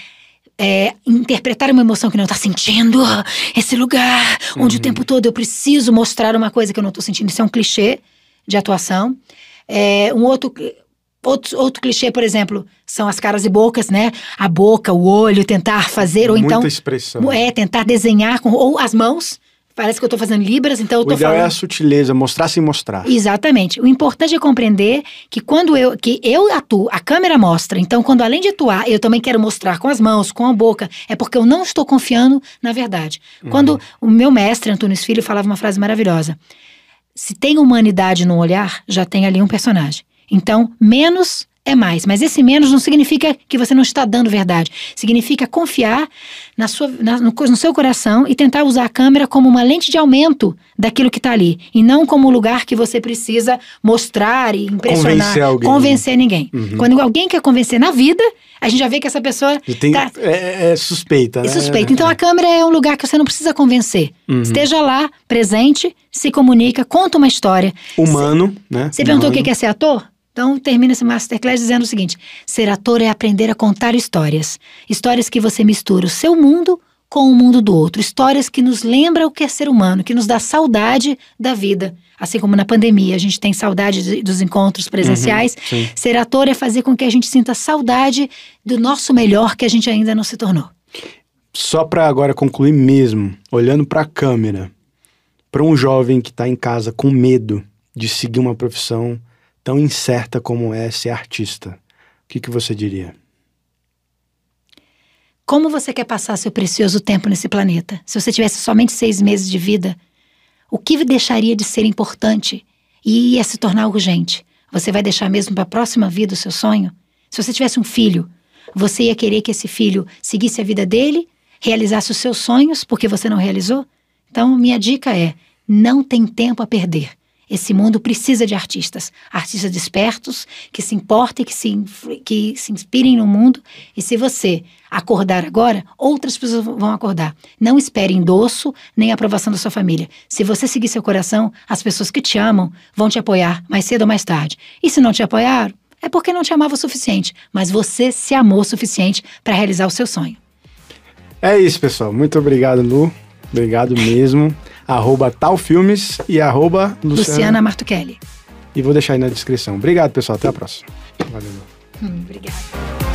é interpretar uma emoção que não está sentindo. Esse lugar onde o tempo todo eu preciso mostrar uma coisa que eu não estou sentindo. Isso é um clichê de atuação. É, um outro, outro, outro clichê, por exemplo, são as caras e bocas, né? A boca, o olho, tentar fazer, ou Muita então expressão. é tentar desenhar com ou as mãos. Parece que eu tô fazendo libras, então eu o tô ideal falando. é a sutileza, mostrar sem mostrar. Exatamente. O importante é compreender que quando eu que eu atuo, a câmera mostra. Então, quando além de atuar, eu também quero mostrar com as mãos, com a boca, é porque eu não estou confiando na verdade. Quando o meu mestre Antunes Filho falava uma frase maravilhosa: se tem humanidade no olhar, já tem ali um personagem. Então, menos é mais. Mas esse menos não significa que você não está dando verdade. Significa confiar na sua, na- no, no seu coração e tentar usar a câmera como uma lente de aumento daquilo que está ali. E não como um lugar que você precisa mostrar e impressionar. Convencer alguém. convencer ninguém. Uhum. Quando alguém quer convencer na vida, a gente já vê que essa pessoa tem- tá é, é suspeita, né? é suspeita. Então a câmera é um lugar que você não precisa convencer. Uhum. Esteja lá, presente, se comunica, conta uma história. Humano, né? Você perguntou o Humano. que é ser ator? Então termina esse masterclass dizendo o seguinte: ser ator é aprender a contar histórias. Histórias que você mistura o seu mundo com o mundo do outro. Histórias que nos lembram o que é ser humano, que nos dá saudade da vida. Assim como na pandemia a gente tem saudade de, dos encontros presenciais, Uhum, ser ator é fazer com que a gente sinta saudade do nosso melhor que a gente ainda não se tornou. Só para agora concluir mesmo, olhando para a câmera, para um jovem que está em casa com medo de seguir uma profissão tão incerta como é ser artista, o que, que você diria? Como você quer passar seu precioso tempo nesse planeta? Se você tivesse somente seis meses de vida, o que deixaria de ser importante e ia se tornar urgente? Você vai deixar mesmo para a próxima vida o seu sonho? Se você tivesse um filho, você ia querer que esse filho seguisse a vida dele, realizasse os seus sonhos porque você não realizou? Então, minha dica é: não tem tempo a perder. Esse mundo precisa de artistas, artistas despertos, que se importem, que se, que se inspirem no mundo. E se você acordar agora, outras pessoas vão acordar. Não espere endosso nem aprovação da sua família. Se você seguir seu coração, as pessoas que te amam vão te apoiar mais cedo ou mais tarde. E se não te apoiaram, é porque não te amava o suficiente, mas você se amou o suficiente para realizar o seu sonho. É isso, pessoal. Muito obrigado, Lu. Obrigado mesmo. Arroba talfilmes e arroba Luciana. Luciana Martuchelli. E vou deixar aí na descrição. Obrigado, pessoal. Até a próxima. Valeu. Hum, obrigada.